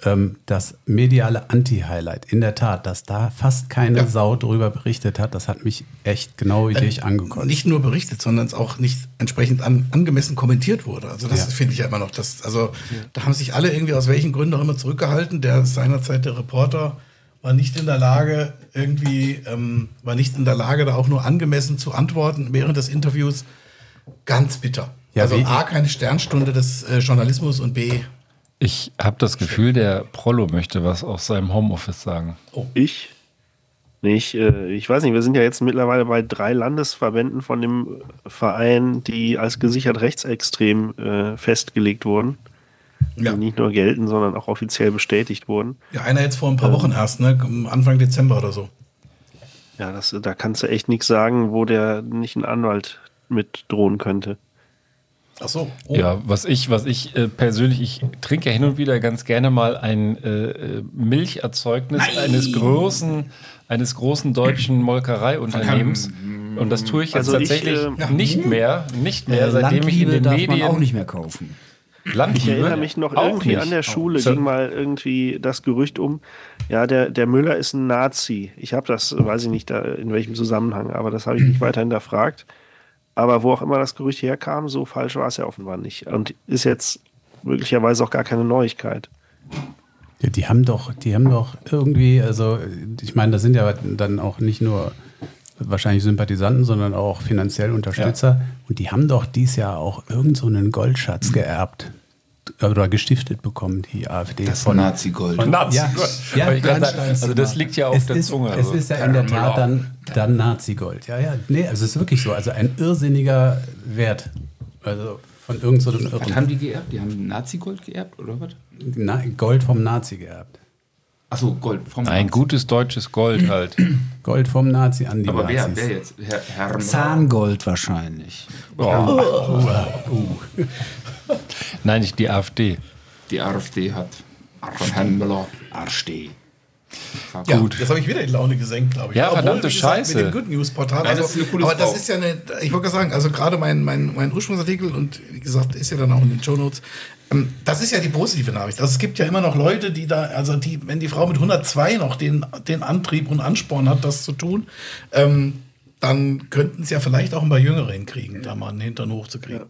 ähm, das mediale Anti-Highlight, in der Tat, dass da fast keine Sau drüber berichtet hat, das hat mich echt genau wie dich angekotzt. Nicht nur berichtet, sondern es auch nicht entsprechend an, angemessen kommentiert wurde. Also das Ja. finde ich ja immer noch das. Also da haben sich alle irgendwie aus welchen Gründen auch immer zurückgehalten. Der seinerzeit der Reporter war nicht in der Lage, irgendwie, ähm, war nicht in der Lage, da auch nur angemessen zu antworten während des Interviews. Ganz bitter. Ja, also A, keine Sternstunde des äh, Journalismus und B, Ich habe das Gefühl, der Prollo möchte was aus seinem Homeoffice sagen. Ich? Nicht, äh, ich weiß nicht, wir sind ja jetzt mittlerweile bei drei Landesverbänden von dem Verein, die als gesichert rechtsextrem äh, festgelegt wurden. Die nicht nur gelten, sondern auch offiziell bestätigt wurden. ja, einer jetzt vor ein paar Ähm. Wochen erst, ne? Anfang Dezember oder so. Ja, das, da kannst du echt nichts sagen, wo der nicht ein Anwalt mit drohen könnte. Ach so. Ja, was ich, was ich äh, persönlich, ich trinke ja hin und wieder ganz gerne mal ein äh, äh, Milcherzeugnis eines großen, eines großen deutschen Molkereiunternehmens. Und das tue ich jetzt Also ich, tatsächlich äh, nicht mehr, nicht mehr, Äh, seitdem ich in den darf Medien man auch nicht mehr kaufen. Landliebe? Ich erinnere mich noch Auch irgendwie nicht. an der Schule So- ging mal irgendwie das Gerücht um, ja, der, der Müller ist ein Nazi. Ich habe das, weiß ich nicht, da, in welchem Zusammenhang, aber das habe ich nicht weiter hinterfragt. Aber wo auch immer das Gerücht herkam, so falsch war es ja offenbar nicht. Und ist jetzt möglicherweise auch gar keine Neuigkeit. Ja, die haben doch, die haben doch irgendwie, also ich meine, das sind ja dann auch nicht nur wahrscheinlich Sympathisanten, sondern auch finanziell Unterstützer. Und die haben doch dieses Jahr auch irgend so einen Goldschatz geerbt oder gestiftet bekommen, die AfD. Das Nazi-Gold. Von Nazi-Gold. Ja, gerade sagen. Bernsteinzimmer. Also das liegt ja auf es der ist, Zunge, Es also. ist ja in der Tat dann, dann Nazi-Gold. Ja, ja, nee, also es ist wirklich so. Also ein irrsinniger Wert. Also von irgendeinem so einem Was Irren. haben die geerbt? Die haben Nazi-Gold geerbt oder was? Na, Gold vom Nazi geerbt. Achso, Gold vom Ein gutes deutsches Gold halt. Gold vom Nazi an die Aber wer, Nazis. wer jetzt? Herr, Herr Zahngold wahrscheinlich. Oh. Nein, nicht die AfD. Die AfD hat von Herrn Müller. AfD. Ja, Gut. jetzt habe ich wieder die Laune gesenkt, glaube ich. Ja, verdammte wie gesagt, Scheiße. Mit dem Good News Portal. Nein, Also, das ist eine coole aber das Frau. ist ja eine, ich wollte gerade sagen, also gerade mein, mein, mein Ursprungsartikel und wie gesagt, ist ja dann auch in den Show Notes. ähm, Das ist ja die positive Nachricht. Also es gibt ja immer noch Leute, die da, also die, wenn die Frau mit 102 noch den, den Antrieb und Ansporn hat, das zu tun, ähm, dann könnten es ja vielleicht auch ein paar Jüngere hinkriegen, da mal einen Hintern hochzukriegen.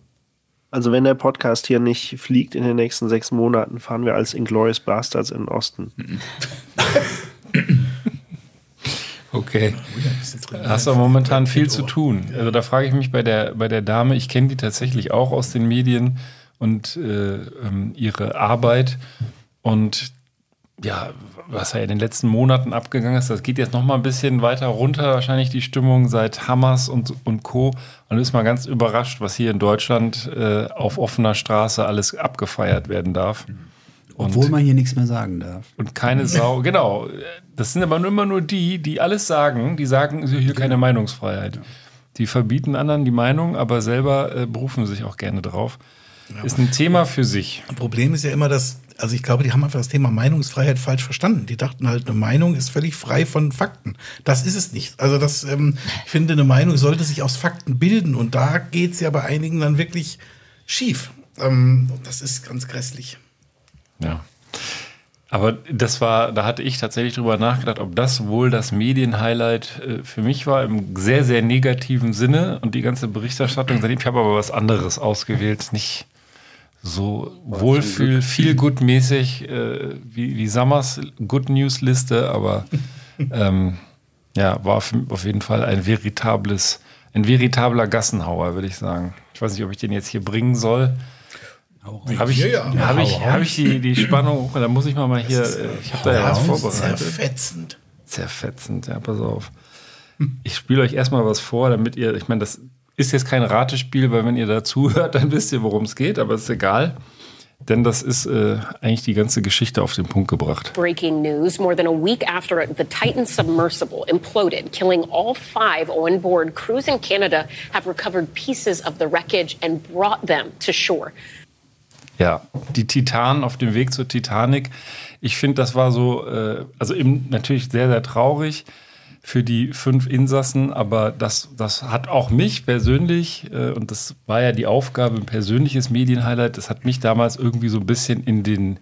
Also wenn der Podcast hier nicht fliegt in den nächsten sechs Monaten, fahren wir als Inglourious Bastards in den Osten. Okay. Hast du momentan viel zu tun. Also da frage ich mich bei der, bei der Dame, ich kenne die tatsächlich auch aus den Medien und äh, ähm, ihre Arbeit. Und ja, was ja in den letzten Monaten abgegangen ist, das geht jetzt noch mal ein bisschen weiter runter, wahrscheinlich die Stimmung seit Hamas und, und Co. Und ist mal ganz überrascht, was hier in Deutschland äh, auf offener Straße alles abgefeiert werden darf. Und, Obwohl man hier nichts mehr sagen darf. und keine Sau, genau. Das sind aber immer nur die, die alles sagen, die sagen, hier keine Meinungsfreiheit. Die verbieten anderen die Meinung, aber selber äh, berufen sich auch gerne drauf. Ist ein Thema für sich. Problem ist ja immer, dass, also ich glaube, die haben einfach das Thema Meinungsfreiheit falsch verstanden. Die dachten halt, eine Meinung ist völlig frei von Fakten. Das ist es nicht. Also das, ähm, ich finde, eine Meinung sollte sich aus Fakten bilden und da geht's ja bei einigen dann wirklich schief. Ähm, das ist ganz grässlich. Ja. Aber das war, da hatte ich tatsächlich drüber nachgedacht, ob das wohl das Medienhighlight äh, für mich war, im sehr, sehr negativen Sinne. Und die ganze Berichterstattung, ich habe aber was anderes ausgewählt, nicht so Wohlfühl, viel gut mäßig äh, wie, wie Summers Good News Liste, aber ähm, ja, war auf, jeden Fall ein veritables, ein veritabler Gassenhauer, würde ich sagen. Ich weiß nicht, ob ich den jetzt hier bringen soll. Habe ich, Ja, ja. hab ich, hab ich die, die Spannung, da muss ich mal, mal hier, äh, ich habe da ja was vorbereitet. Zerfetzend. Zerfetzend, ja, pass auf. Ich spiele euch erstmal was vor, damit ihr, ich meine, das ist jetzt kein Ratespiel, weil wenn ihr dazu hört, dann wisst ihr, worum es geht, aber ist egal. Denn das ist äh, eigentlich die ganze Geschichte auf den Punkt gebracht. Breaking news more than a week after the Titan submersible imploded, killing all five on board, crews in Canada have recovered pieces of the wreckage and brought them to shore. Ja, die Titanen auf dem Weg zur Titanic. Ich finde, das war so, äh, also eben natürlich sehr, sehr traurig für die fünf Insassen, aber das, das hat auch mich persönlich, äh, und das war ja die Aufgabe, ein persönliches Medienhighlight, das hat mich damals irgendwie so ein bisschen in den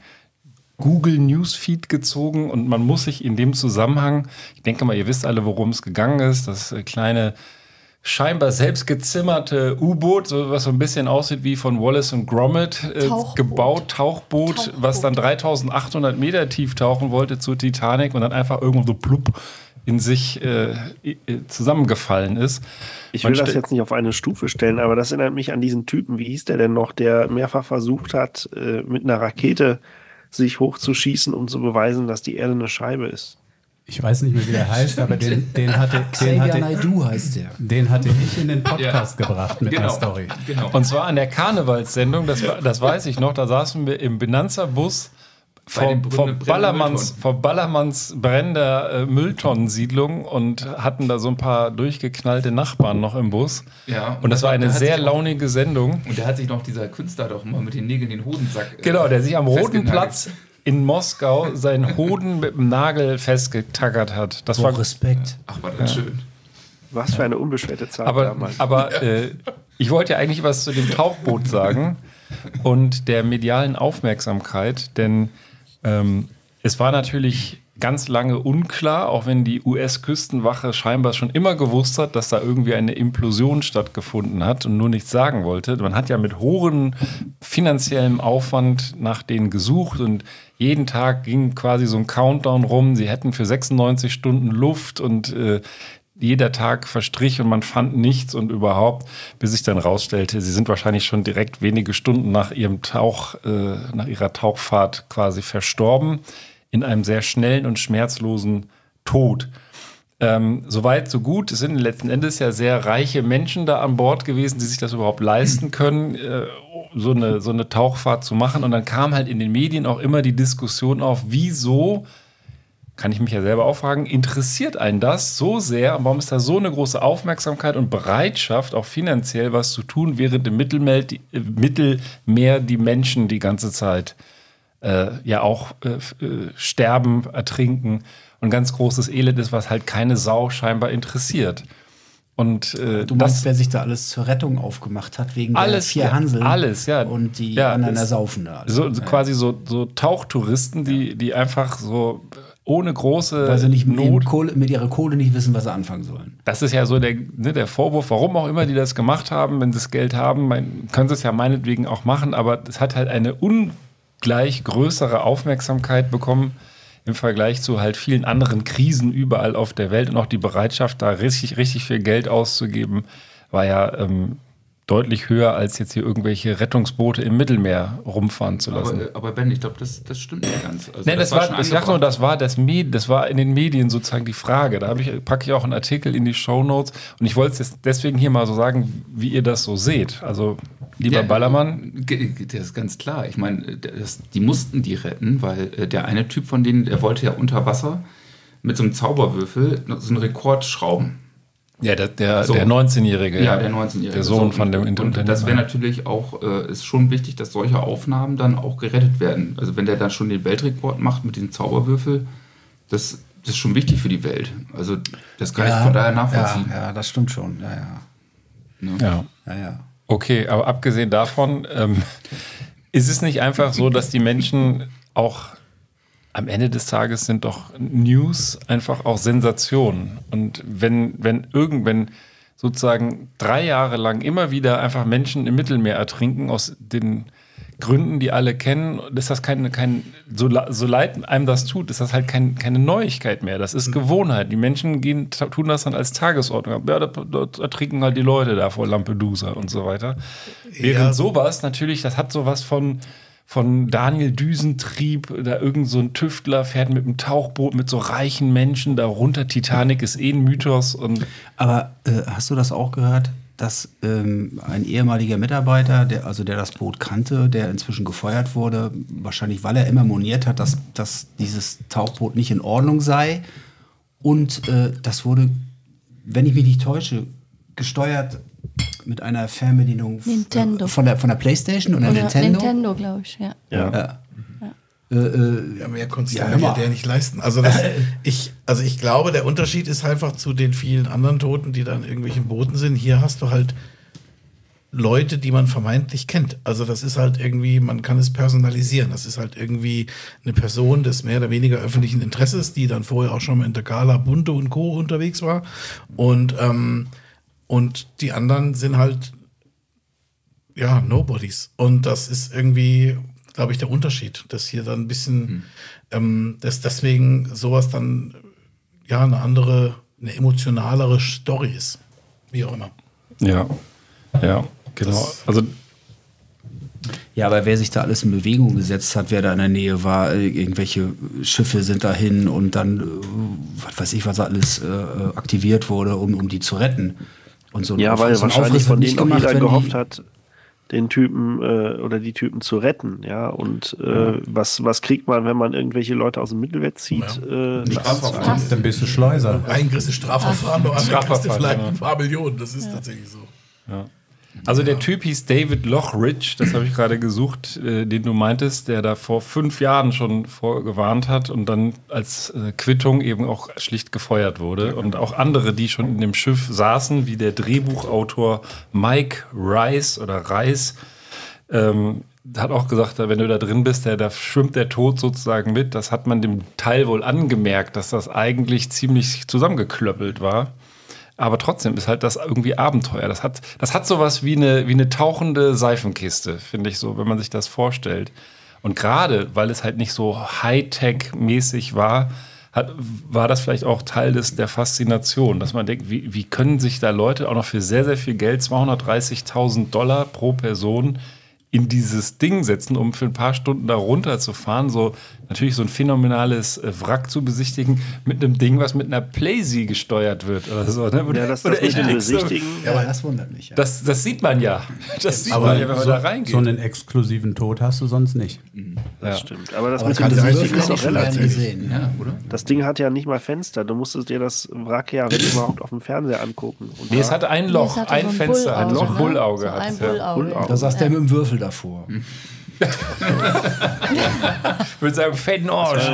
Google Newsfeed gezogen und man muss sich in dem Zusammenhang, ich denke mal, ihr wisst alle, worum es gegangen ist, das äh, kleine scheinbar selbst gezimmerte U-Boot, so, was so ein bisschen aussieht wie von Wallace und Gromit äh, Tauchboot. gebaut, Tauchboot, Tauchboot. was dann 3800 Meter tief tauchen wollte zur Titanic und dann einfach irgendwo so plupp in sich äh, äh, zusammengefallen ist. Ich Man will das jetzt nicht auf eine Stufe stellen, aber das erinnert mich an diesen Typen, wie hieß der denn noch, der mehrfach versucht hat, äh, mit einer Rakete sich hochzuschießen, um zu beweisen, dass die Erde eine Scheibe ist. Ich weiß nicht mehr, wie der heißt, aber den, den, hatte, den, hatte, heißt der. den hatte ich in den Podcast gebracht mit Genau. einer Story. Und zwar an der Karnevalssendung, das, das weiß ich noch, da saßen wir im Benanza-Bus vor, vor, Ballermanns, vor Ballermanns brennender äh, Mülltonnensiedlung und hatten da so ein paar durchgeknallte Nachbarn noch im Bus. Ja, und das war eine sehr sich auch- launige Sendung. Und da hat sich noch dieser Künstler doch immer mit den Nägeln den Hodensack. äh, Genau, der sich am Roten. Platz in Moskau seinen Hoden mit dem Nagel festgetackert hat. Das So war Respekt. Ach, war das schön. Was für eine unbeschwerte Zeit Aber, damals. aber äh, ich wollte ja eigentlich was zu dem Tauchboot sagen und der medialen Aufmerksamkeit, denn ähm, es war natürlich ganz lange unklar, auch wenn die US-Küstenwache scheinbar schon immer gewusst hat, dass da irgendwie eine Implosion stattgefunden hat und nur nichts sagen wollte. Man hat ja mit hohem finanziellem Aufwand nach denen gesucht und jeden Tag ging quasi so ein Countdown rum. Sie hätten für 96 Stunden Luft und äh, jeder Tag verstrich und man fand nichts und überhaupt, bis sich dann rausstellte, sie sind wahrscheinlich schon direkt wenige Stunden nach ihrem Tauch, äh, nach ihrer Tauchfahrt quasi verstorben in einem sehr schnellen und schmerzlosen Tod. Ähm, Soweit, so gut. Es sind letzten Endes ja sehr reiche Menschen da an Bord gewesen, die sich das überhaupt leisten können, äh, so, eine, so eine Tauchfahrt zu machen. Und dann kam halt in den Medien auch immer die Diskussion auf, wieso kann ich mich ja selber auch fragen, interessiert einen das so sehr? Und Warum ist da so eine große Aufmerksamkeit und Bereitschaft, auch finanziell was zu tun, während im Mittelmeer die, äh, Mittelmeer die Menschen die ganze Zeit äh, ja auch äh, äh, sterben, ertrinken und ganz großes Elend ist, was halt keine Sau scheinbar interessiert. Und äh, Du meinst, das wer sich da alles zur Rettung aufgemacht hat, wegen alles, der vier ja, Hanseln alles, ja. und die Ja, anderen ersaufen da. alle. So, so quasi so, so Tauchtouristen, die, die einfach so ohne große Weil sie nicht mit, Not. Kohle, mit ihrer Kohle nicht wissen, was sie anfangen sollen. Das ist ja so der, ne, der Vorwurf, warum auch immer die das gemacht haben, wenn sie das Geld haben, mein, können sie es ja meinetwegen auch machen, aber es hat halt eine ungleich größere Aufmerksamkeit bekommen im Vergleich zu halt vielen anderen Krisen überall auf der Welt. Und auch die Bereitschaft, da richtig, richtig viel Geld auszugeben, war ja ähm, deutlich höher, als jetzt hier irgendwelche Rettungsboote im Mittelmeer rumfahren zu lassen. Aber, aber Ben, ich glaube, das, das stimmt nicht ganz. Also nee, das, war, schon ich sag nur, das war, das, Med das war in den Medien sozusagen die Frage. Da habe ich, packe ich auch einen Artikel in die Shownotes und ich wollte es jetzt deswegen hier mal so sagen, wie ihr das so seht. Also, lieber Ja, Ballermann. Das ist ganz klar. Ich meine, das- die mussten die retten, weil äh, der eine Typ von denen, der wollte ja unter Wasser mit so einem Zauberwürfel so einen Rekord schrauben. Ja, der, der, So. der 19-Jährige. Ja, der 19-Jährige. Der Sohn So, von dem und, und das wäre natürlich auch, äh, ist schon wichtig, dass solche Aufnahmen dann auch gerettet werden. Also wenn der dann schon den Weltrekord macht mit dem Zauberwürfel, das, das ist schon wichtig für die Welt. Also das kann ich von daher nachvollziehen. Ja, ja, das stimmt schon. Ja, ja. Ja. Ja, ja. Okay, aber abgesehen davon, ähm, ist es nicht einfach so, dass die Menschen auch am Ende des Tages sind doch News einfach auch Sensationen. Und wenn, wenn irgendwann sozusagen drei Jahre lang immer wieder einfach Menschen im Mittelmeer ertrinken aus den Gründen, die alle kennen, ist das kein, kein so, so leid einem das tut, ist das halt kein, keine Neuigkeit mehr. Das ist Gewohnheit. Die Menschen gehen, tun das dann als Tagesordnung. Ja, dort, ertrinken halt die Leute da vor Lampedusa und so weiter. Während Ja. sowas natürlich, das hat sowas von, von Daniel Düsentrieb, da irgend so ein Tüftler fährt mit einem Tauchboot mit so reichen Menschen darunter. Titanic ist eh ein Mythos und Aber äh, hast du das auch gehört, dass ähm, ein ehemaliger Mitarbeiter, der, also der das Boot kannte, der inzwischen gefeuert wurde, wahrscheinlich weil er immer moniert hat, dass, dass dieses Tauchboot nicht in Ordnung sei. Und äh, das wurde, wenn ich mich nicht täusche, gesteuert mit einer Fernbedienung Nintendo. von der, von der Playstation oder, Oder Nintendo. Nintendo, glaube ich, ja. Ja. Äh, äh, Ja, mehr konnte sich Ja, der mal. Milliardär nicht leisten. Also, das, ich, also ich glaube, der Unterschied ist einfach zu den vielen anderen Toten, die da in irgendwelchen Booten sind. Hier hast du halt Leute, die man vermeintlich kennt. Also das ist halt irgendwie, man kann es personalisieren. Das ist halt irgendwie eine Person des mehr oder weniger öffentlichen Interesses, die dann vorher auch schon mal in der Gala Bunte und Co. unterwegs war. Und, ähm, und die anderen sind halt ja, Nobodies. Und das ist irgendwie, glaube ich, der Unterschied, dass hier dann ein bisschen, ähm, dass deswegen sowas dann ja eine andere, eine emotionalere Story ist. Wie auch immer. ja, ja, genau. Also Ja, aber wer sich da alles in Bewegung gesetzt hat, wer da in der Nähe war, äh, irgendwelche Schiffe sind dahin und dann, äh, was weiß ich, was alles äh, äh, aktiviert wurde, um, um die zu retten. Und so ein Ja, weil so ein wahrscheinlich von denen auch nicht jeder gehofft hat, den Typen äh, oder die Typen zu retten, ja. Und äh, was, was kriegt man, wenn man irgendwelche Leute aus dem Mittelwert zieht? Äh, Strafverfahren. Dann bist du Schleuser. Ein Strafverfahren, du Strafverfahren, vielleicht ein paar Millionen. Das ist tatsächlich so. Ja. Also der Typ hieß David Lochridge, das habe ich gerade gesucht, äh, den du meintest, der da vor fünf Jahren schon vorgewarnt hat und dann als äh, Quittung eben auch schlicht gefeuert wurde. Und auch andere, die schon in dem Schiff saßen, wie der Drehbuchautor Mike Rice oder Rice, ähm, hat auch gesagt, wenn du da drin bist, der, da schwimmt der Tod sozusagen mit. Das hat man dem Teil wohl angemerkt, dass das eigentlich ziemlich zusammengeklöppelt war. Aber trotzdem ist halt das irgendwie Abenteuer. Das hat, das hat sowas wie eine, wie eine tauchende Seifenkiste, finde ich so, wenn man sich das vorstellt. Und gerade, weil es halt nicht so Hightech-mäßig war, hat, war das vielleicht auch Teil des, der Faszination, dass man denkt, wie, wie können sich da Leute auch noch für sehr, sehr viel Geld, 230.000 Dollar pro Person, in dieses Ding setzen, um für ein paar Stunden da runterzufahren, so natürlich so ein phänomenales äh, Wrack zu besichtigen mit einem Ding, was mit einer Playsee gesteuert wird oder so. Ne? Ja, das- Oder das mit echt so- Besichtigen- Ja, das wundert mich. Ja. Das, das sieht man ja. Das sieht Aber man ja, wenn man so, da reingeht. so einen exklusiven Tod hast du sonst nicht. Das Ja. stimmt. Aber das Aber mit dem Besichtigen ist auch relativ. gesehen. Ja, oder? Das Ding hat ja nicht mal Fenster. Du musstest dir das Wrack ja, wenn überhaupt, auf dem Fernseher angucken. Und Nee, es hatte ein Nee, Loch, es hatte ein so ein Fenster, ein Bullauge, Loch? Bullauge So hat ein. Bullauge. Bullauge. Da saß der mit dem Würfel davor. Ich würde sagen, Fade Orange.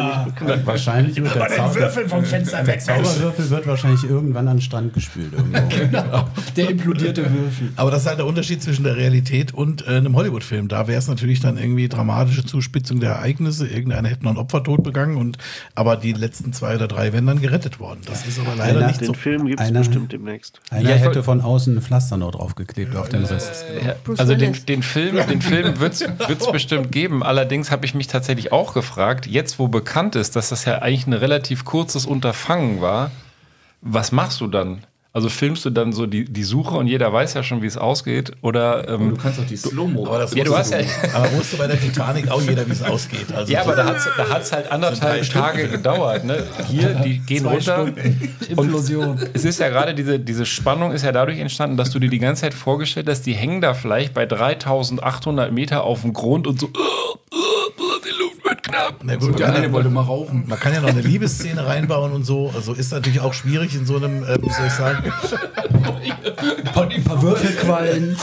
Wahrscheinlich wird der, Würfel vom Fenster der Zauberwürfel wird wahrscheinlich irgendwann an den Strand gespült. Irgendwo. Der implodierte Würfel. Aber das ist halt der Unterschied zwischen der Realität und äh, einem Hollywood-Film. Da wäre es natürlich dann irgendwie dramatische Zuspitzung der Ereignisse. Irgendeiner hätte noch einen Opfertod begangen und aber die letzten zwei oder drei wären dann gerettet worden. Das ist aber leider Einer- nicht Den so. Film gibt es Einer- bestimmt demnächst. Einer Ja, hätte von außen ein Pflaster noch draufgeklebt auf den Rest. Ja, Bruce also den, den Film, den Film wird es bestimmt geben. Allerdings habe ich mich tatsächlich auch gefragt, jetzt wo bekannt ist, dass das ja eigentlich ein relativ kurzes Unterfangen war, was machst du dann? Also filmst du dann so die, die Suche und jeder weiß ja schon, wie es ausgeht? Oder ähm, Du kannst doch die Slow-Mo. Aber das Ja, du hast ja- aber wusste bei der Titanic auch jeder, wie es ausgeht. Also ja, aber da hat es da hat's halt anderthalb Tage Stunden. gedauert. Ne? Hier, die gehen Zwei runter. Implosion. Es ist ja gerade diese, diese Spannung ist ja dadurch entstanden, dass du dir die ganze Zeit vorgestellt hast, die hängen da vielleicht bei 3800 Meter auf dem Grund und so. Knapp. Na gut, Der ja, eine wollte mal rauchen. man kann ja noch eine Liebesszene reinbauen und so. Also ist natürlich auch schwierig in so einem, äh, wie soll ich sagen, Ein paar, ein paar Würfelquallen.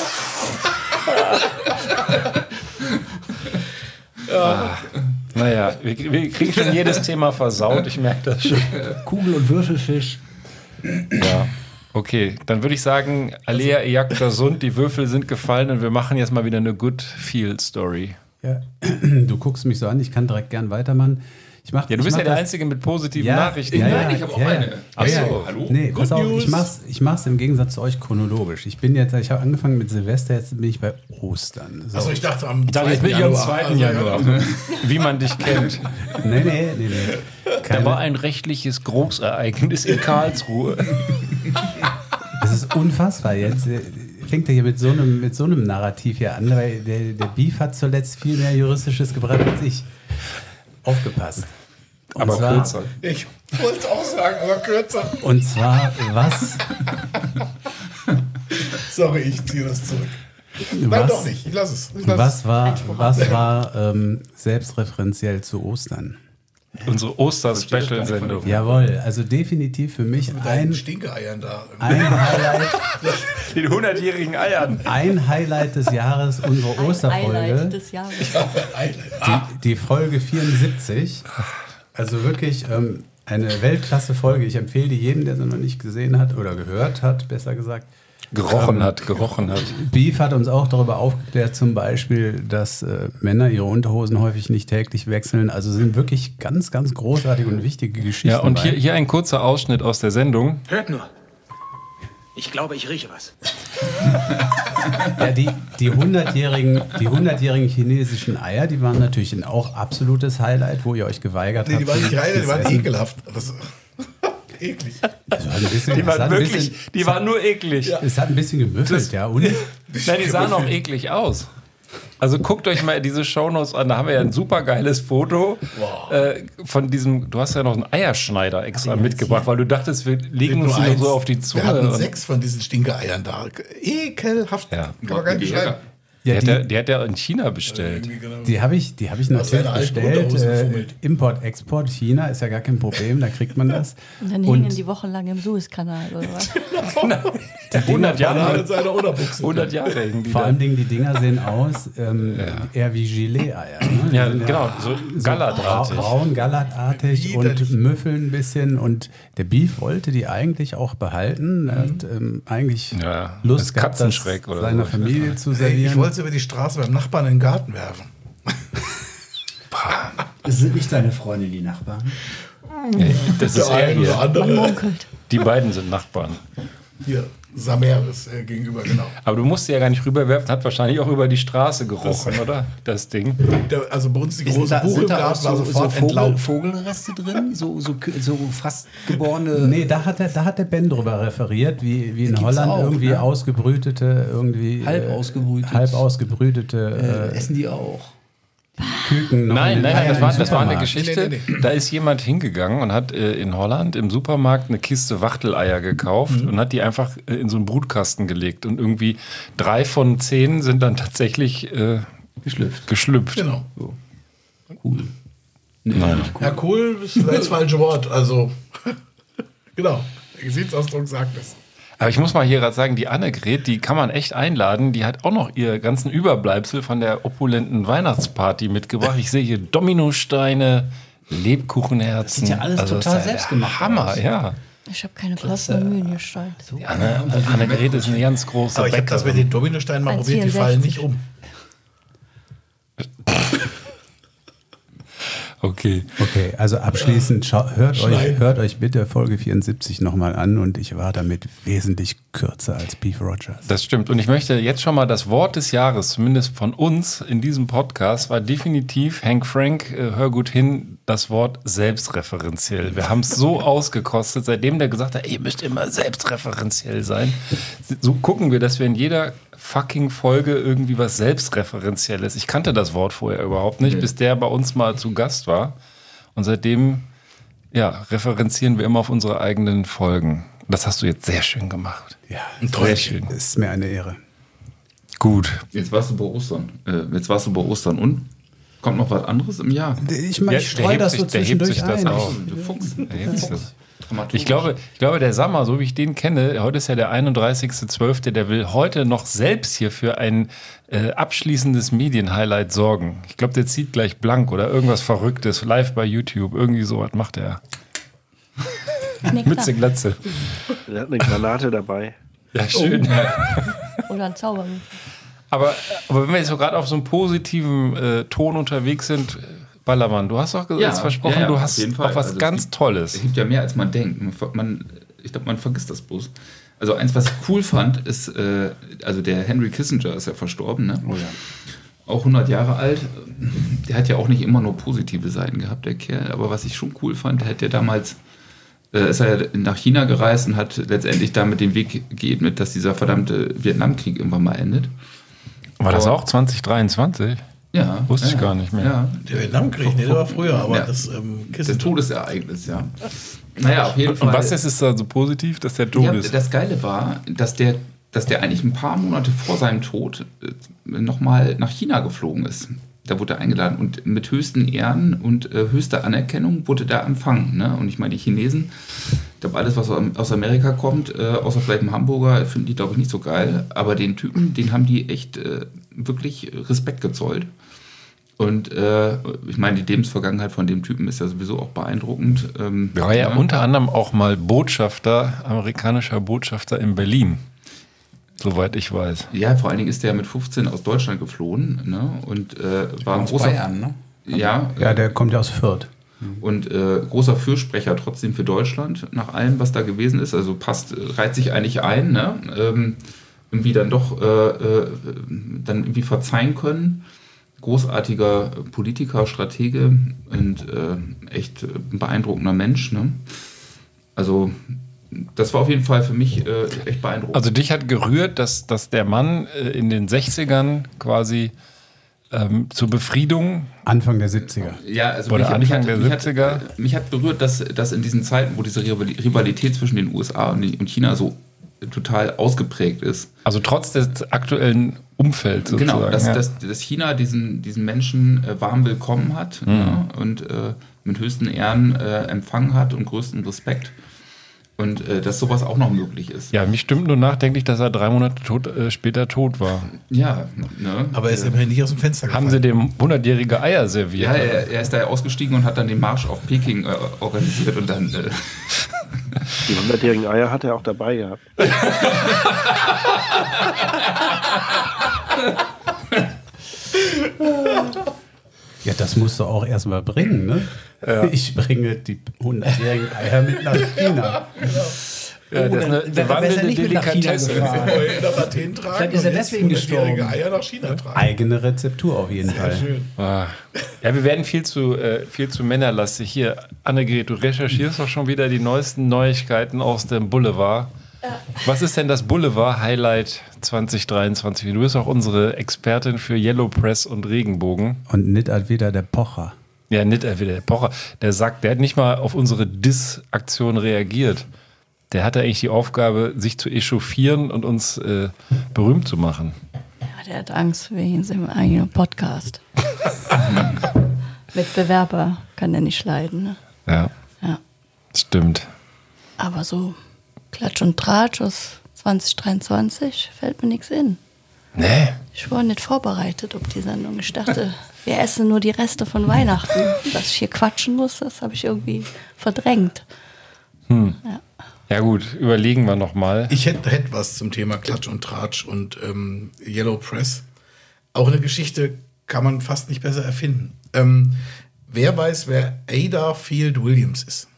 Naja, wir, wir kriegen schon jedes Thema versaut, ich merke das schon. Kugel- und Würfelfisch. Ja. Okay, dann würde ich sagen, Alea Ejacta Sund, die Würfel sind gefallen und wir machen jetzt mal wieder eine Good Feel Story. Ja. Du guckst mich so an, ich kann direkt gern weitermachen. Ich mach, Ja, du bist ja der Einzige mit positiven Ja, Nachrichten. ja, ja, Nein, ich habe auch eine. Ach Ja, so, ja. hallo? Nee, Good pass auf, News. ich mach's, ich mach's im Gegensatz zu euch chronologisch. Ich bin jetzt, ich habe angefangen mit Silvester, jetzt bin ich bei Ostern. So. also ich dachte am Ich dachte, 2. jetzt bin ich am Januar. 2. Also, Januar. Wie man dich kennt. nee, nee, nee, nee. Da war ein rechtliches Großereignis in Karlsruhe. das ist unfassbar. Jetzt fängt er hier mit so einem, mit so einem Narrativ hier an, weil der, der Beef hat zuletzt viel mehr Juristisches gebracht als ich. Aufgepasst. Und Aber zwar, kürzer. Ich wollte es auch sagen, aber kürzer. Und zwar, was, Sorry, ich ziehe das zurück. Nein, Was? doch nicht. Ich lasse es. Ich lass was war, was war ähm, selbstreferenziell zu Ostern? Unsere Oster-Special-Sendung. Jawohl, also definitiv für mich Mit ein, Stinkeeiern da. ein Highlight, Den 100-jährigen Eiern. ein Highlight des Jahres unserer Highlight Osterfolge. des Jahres. Die, die Folge 74. Also wirklich ähm, eine Weltklasse-Folge. Ich empfehle die jedem, der sie noch nicht gesehen hat oder gehört hat, besser gesagt. Gerochen Ähm, hat, gerochen hat. Beef hat uns auch darüber aufgeklärt, zum Beispiel, dass äh, Männer ihre Unterhosen häufig nicht täglich wechseln. Also sind wirklich ganz, ganz großartige und wichtige Geschichten. Ja, und hier, hier ein kurzer Ausschnitt aus der Sendung. Hört nur. Ich glaube, ich rieche was. Ja, die, die 100-jährigen die 100-jährigen chinesischen Eier, die waren natürlich ein auch absolutes Highlight, wo ihr euch geweigert Nee, habt. die waren nicht rein, die waren ekelhaft. Das, eklig. Also ein bisschen, Die waren ein wirklich, bisschen, die waren nur eklig. es hat ein bisschen gemüffelt, ja. Und Nein, die sahen auch eklig aus. Also guckt euch mal diese Shownotes an, da haben wir ja ein super geiles Foto äh, von diesem, du hast ja noch einen Eierschneider extra mitgebracht, weil du dachtest, wir legen uns die nur so auf die Zunge. Wir hatten sechs von diesen Stinkeeiern da. Ekelhaft. Ja. Kann man gar nicht beschreiben. Die, Ja, hat die- die hat er in China bestellt. Die habe ich, die habe ich natürlich bestellt. Äh. Import, Export, China ist ja gar kein Problem, da kriegt man das. Und dann hängen die wochenlang im Suezkanal oder was? 100 Alle Jahre. in seiner Unterbuchse. 100 Jahre hängen die vor allen Dingen die Dinger sehen aus ähm, eher wie Gilet-Eier. Ne? Ja, genau, so Gallatartig. Bra braun, gallertartig und müffeln ein bisschen. Und der Beef wollte die eigentlich auch behalten. Er hat ähm, eigentlich Ja, Lust gehabt, das Katzenschreck oder seiner so. Familie zu servieren. Es über die Straße beim Nachbarn in den Garten werfen. Es sind nicht deine Freunde, die Nachbarn. Nee, das ist Der er eine oder hier. Die beiden sind Nachbarn. Hier, Sameris äh, gegenüber, genau. Aber du musst sie ja gar nicht rüberwerfen, hat wahrscheinlich auch über die Straße gerochen, oder? Das Ding. Der, also bei uns die große da, Buche da Garten war so, so sofort Vogel. Vogelreste drin? So, so, so fast geborene. Nee, da hat, der, da hat der Ben drüber referiert, wie, wie in Holland auch, irgendwie ne? ausgebrütete, irgendwie Halb äh, ausgebrütet. halb ausgebrütete äh, äh, essen die auch. Küken. Nein, in nein, nein, das war, das war eine. Geschichte. Nee, nee, Da ist jemand hingegangen und hat äh, in Holland im Supermarkt eine Kiste Wachteleier gekauft Mhm. und hat die einfach äh, in so einen Brutkasten gelegt. Und irgendwie drei von zehn sind dann tatsächlich äh, Geschlüpft. geschlüpft. Genau. Cool. Nee, Nein. cool. Ja, cool ist das falsche Wort. Also, genau. Der Gesichtsausdruck sagt es. Aber ich muss mal hier gerade sagen, die Annegret, die kann man echt einladen. Die hat auch noch ihr ganzen Überbleibsel von der opulenten Weihnachtsparty mitgebracht. Ich sehe hier Dominosteine, Lebkuchenherzen. Das sieht ja alles das total ist ja selbstgemacht Hammer, aus. ja. Ich habe keine passende Mühe gestaltet. Die Anne, Annegret ist eine ganz große Aber ich habe das mit den Dominosteinen mal probiert, die 1,64. fallen nicht um. Okay. Okay, also abschließend hört, euch, hört euch bitte Folge 74 nochmal an und ich war damit wesentlich kürzer als Beef Rogers. Das stimmt. Und ich möchte jetzt schon mal das Wort des Jahres, zumindest von uns in diesem Podcast, war definitiv Hank Frank, äh, hör gut hin, das Wort selbstreferenziell. Wir haben es so ausgekostet, seitdem der gesagt hat, ey, ihr müsst immer selbstreferenziell sein. So gucken wir, dass wir in jeder fucking Folge irgendwie was Selbstreferenzielles. Ich kannte das Wort vorher überhaupt nicht, Nee. bis der bei uns mal zu Gast war. Und seitdem, ja, referenzieren wir immer auf unsere eigenen Folgen. Das hast du jetzt sehr schön gemacht. Ja, sehr schön. Ist mir eine Ehre. Gut. Jetzt warst du bei Ostern. Äh, jetzt warst du bei Ostern und? Kommt noch was anderes im Jahr? Ich meine, ich streue das so zwischendurch ein. auf. Du Fuchs. Der hebt sich das. Ich glaube, ich glaube, der Sammer, so wie ich den kenne, heute ist ja der 31.12., der will heute noch selbst hier für ein äh, abschließendes Medienhighlight sorgen. Ich glaube, der zieht gleich blank oder irgendwas Verrücktes, live bei YouTube. Irgendwie sowas macht er. Mütze, Glatze. Er hat eine Granate dabei. Ja, schön. Oder ein Zauberwürfel. Aber, aber wenn wir jetzt so gerade auf so einem positiven äh, Ton unterwegs sind, Ballermann, du hast doch ge- jetzt versprochen, ja, ja, du hast auch was Also ganz gibt- Tolles. Es gibt ja mehr, als man denkt. Man, ich glaube, man vergisst das bloß. Also eins, was ich cool fand, ist, äh, also der Henry Kissinger ist ja verstorben, ne? Oh ja. Auch 100 Jahre alt. Der hat ja auch nicht immer nur positive Seiten gehabt, der Kerl. Aber was ich schon cool fand, der hat ja damals, äh, ist er ja nach China gereist und hat letztendlich damit den Weg geebnet, dass dieser verdammte Vietnamkrieg irgendwann mal endet. War das auch 2023? Ja. Wusste ich ja, gar nicht mehr. Ja. Der Vietnamkrieg, nee, der war früher, aber Ja. das ähm, Das Kissinger. Todesereignis, ja. Naja, auf jeden Und Fall. was ist es da so positiv, dass der tot Ja, ist? das Geile war, dass der, dass der eigentlich ein paar Monate vor seinem Tod äh, nochmal nach China geflogen ist. Da wurde er eingeladen und mit höchsten Ehren und äh, höchster Anerkennung wurde da empfangen. Ne? Und ich meine, die Chinesen, ich glaube, alles, was aus Amerika kommt, äh, außer vielleicht ein Hamburger, finden die, glaube ich, nicht so geil. Aber den Typen, den haben die echt äh, wirklich Respekt gezollt. Und äh, ich meine, die Lebensvergangenheit von dem Typen ist ja sowieso auch beeindruckend. Ähm, War ja ne? unter anderem auch mal Botschafter, amerikanischer Botschafter in Berlin. Soweit ich weiß. Ja, vor allen Dingen ist der mit 15 aus Deutschland geflohen ne? und äh, war ein Aus großer. Bayern, ne? Ja, Ja, der kommt ja aus Fürth. Und äh, großer Fürsprecher trotzdem für Deutschland, nach allem, was da gewesen ist. Also passt, äh, reiht sich eigentlich ein, ne? ähm, irgendwie dann doch äh, äh, dann irgendwie verzeihen können. Großartiger Politiker, Stratege und äh, echt ein beeindruckender Mensch. Ne? Also, das war auf jeden Fall für mich äh, echt beeindruckend. Also dich hat gerührt, dass, dass der Mann äh, in den 60ern quasi ähm, zur Befriedung Anfang der 70er. Ja, also Oder mich, Anfang mich, hat, der mich, 70er. hat, mich hat berührt, dass, dass in diesen Zeiten, wo diese Rivali- Rivalität zwischen den USA und und China so total ausgeprägt ist. Also trotz des aktuellen Umfelds sozusagen. Genau, dass, ja. dass, dass China diesen, diesen Menschen äh, warm willkommen hat Mhm. ja, und äh, mit höchsten Ehren äh, empfangen hat und größten Respekt. Und äh, dass sowas auch noch möglich ist. ja, mich stimmt nur nachdenklich, dass er drei Monate tot, äh, später tot war. Ja, ne? Aber er ist immerhin nicht aus dem Fenster gefallen. Haben sie dem 100-jährige Eier serviert? Ja, er, er ist da ausgestiegen und hat dann den Marsch auf Peking äh, organisiert und dann. Äh, Die 100-jährigen Eier hat er auch dabei gehabt. Ja, das musst du auch erstmal bringen, ne? Ich bringe die 100-jährigen Eier mit nach China. Ja, das ist eine, eine wandelnde Delikatesse. Vielleicht ist er deswegen 100-jährige gestorben. Eier nach China tragen. Eigene Rezeptur auf jeden Fall. Schön. Ah. Ja, wir werden viel zu, äh, viel zu männerlastig. Hier, Annegret, du recherchierst doch schon wieder die neuesten Neuigkeiten aus dem Boulevard. Was ist denn das Boulevard-Highlight 2023? Du bist auch unsere Expertin für Yellow Press und Regenbogen. Und nicht wieder der Pocher. Ja, nicht wieder der Pocher. Der sagt, der hat nicht mal auf unsere Diss-Aktion reagiert. Der hatte eigentlich die Aufgabe, sich zu echauffieren und uns äh, berühmt zu machen. Ja, der hat Angst wegen seinem eigenen Podcast. Wettbewerber kann er nicht leiden. Ne? Ja, Ja. stimmt. Aber so Klatsch und Tratsch aus 2023 fällt mir nichts in. Nee. Ich war nicht vorbereitet auf die Sendung. Ich dachte, wir essen nur die Reste von Weihnachten. Dass ich hier quatschen muss, das habe ich irgendwie verdrängt. Hm. Ja. Ja gut, überlegen wir noch mal. Ich hätte, hätte was zum Thema Klatsch und Tratsch und ähm, Yellow Press. Auch eine Geschichte kann man fast nicht besser erfinden. Ähm, Wer weiß, wer Ada Field Williams ist?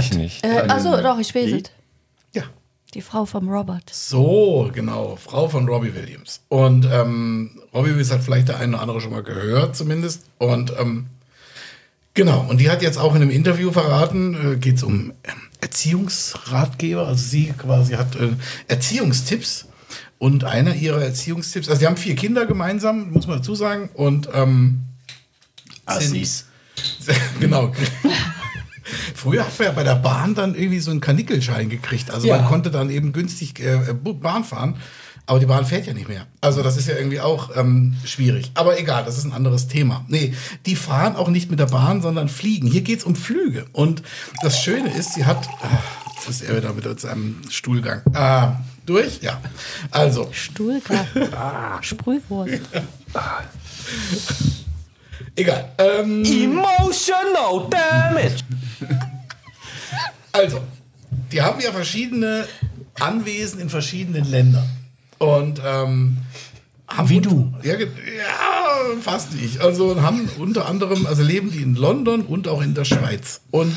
Ich nicht. Äh, achso, doch, ich es. Ja. Die Frau vom Robert. So, genau, Frau von Robbie Williams. Und ähm, Robbie Williams hat vielleicht der eine oder andere schon mal gehört, zumindest. Und ähm, genau, und die hat jetzt auch in einem Interview verraten, äh, geht es um ähm, Erziehungsratgeber. Also sie quasi hat äh, Erziehungstipps. Und einer ihrer Erziehungstipps, also die haben vier Kinder gemeinsam, muss man dazu sagen. Und ähm, Assis. sind- genau. Früher hat man ja bei der Bahn dann irgendwie so einen Kanickelschein gekriegt. Also Ja. man konnte dann eben günstig äh, Bahn fahren. Aber die Bahn fährt ja nicht mehr. Also das ist ja irgendwie auch ähm, schwierig. Aber egal, das ist ein anderes Thema. Nee, die fahren auch nicht mit der Bahn, sondern fliegen. Hier geht es um Flüge. Und das Schöne ist, sie hat... Ah, Jetzt ist er wieder mit seinem Stuhlgang. Ah, durch? Ja. Also. Stuhlgang. Sprühwurst. Egal. Ähm, Emotional damage. Also, die haben ja verschiedene Anwesen in verschiedenen Ländern. Und ähm, haben Wie du? Ja, ja, fast nicht. Also haben unter anderem, also leben die in London und auch in der Schweiz. Und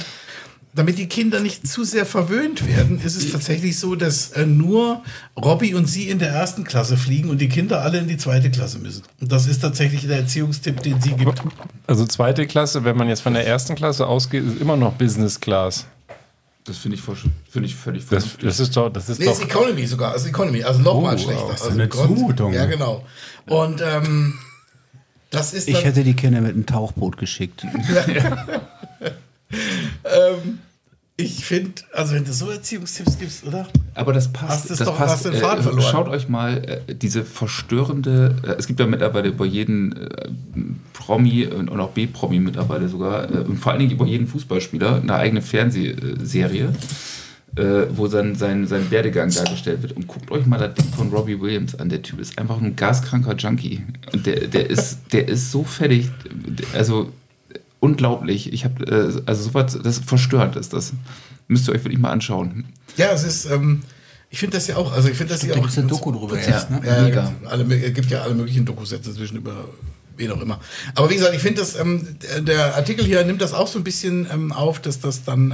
damit die Kinder nicht zu sehr verwöhnt werden, ist es tatsächlich so, dass äh, nur Robbie und sie in der ersten Klasse fliegen und die Kinder alle in die zweite Klasse müssen. Und das ist tatsächlich der Erziehungstipp, den sie gibt. Also zweite Klasse, wenn man jetzt von der ersten Klasse ausgeht, ist immer noch Business Class. Das finde ich, finde ich völlig Das, das ist doch, das ist Nee, doch. ist Economy sogar, ist Economy, also noch mal Oh, schlechter. ist Also eine Zumutung. Ja, genau. Und ähm, das ist Ich hätte die Kinder mit einem Tauchboot geschickt. ähm, ich finde, also wenn du so Erziehungstipps gibst, oder? Aber das passt. Hast, das doch, passt. den Faden Äh, verloren. Schaut euch mal äh, diese verstörende. Äh, es gibt ja mittlerweile über jeden äh, Promi und, auch B-Promi mittlerweile sogar äh, und vor allen Dingen über jeden Fußballspieler eine eigene Fernsehserie, äh, wo sein, sein, sein Werdegang dargestellt wird. Und guckt euch mal das Ding von Robbie Williams an. Der Typ ist einfach ein gaskranker Junkie. Und der, der, ist, der ist so fertig. Also unglaublich. Ich habe äh, also sowas, das verstörend ist das. Müsst ihr euch wirklich mal anschauen. Ja, es ist, ähm, ich finde das ja auch, also ich finde das ja da auch. gibt's eine Doku drüber putzig. erst, ne? Ja, Mega. Alle, es gibt ja alle möglichen Dokusätze zwischen über wen auch immer. Aber wie gesagt, ich finde das, ähm, der- der Artikel hier nimmt das auch so ein bisschen ähm, auf, dass das dann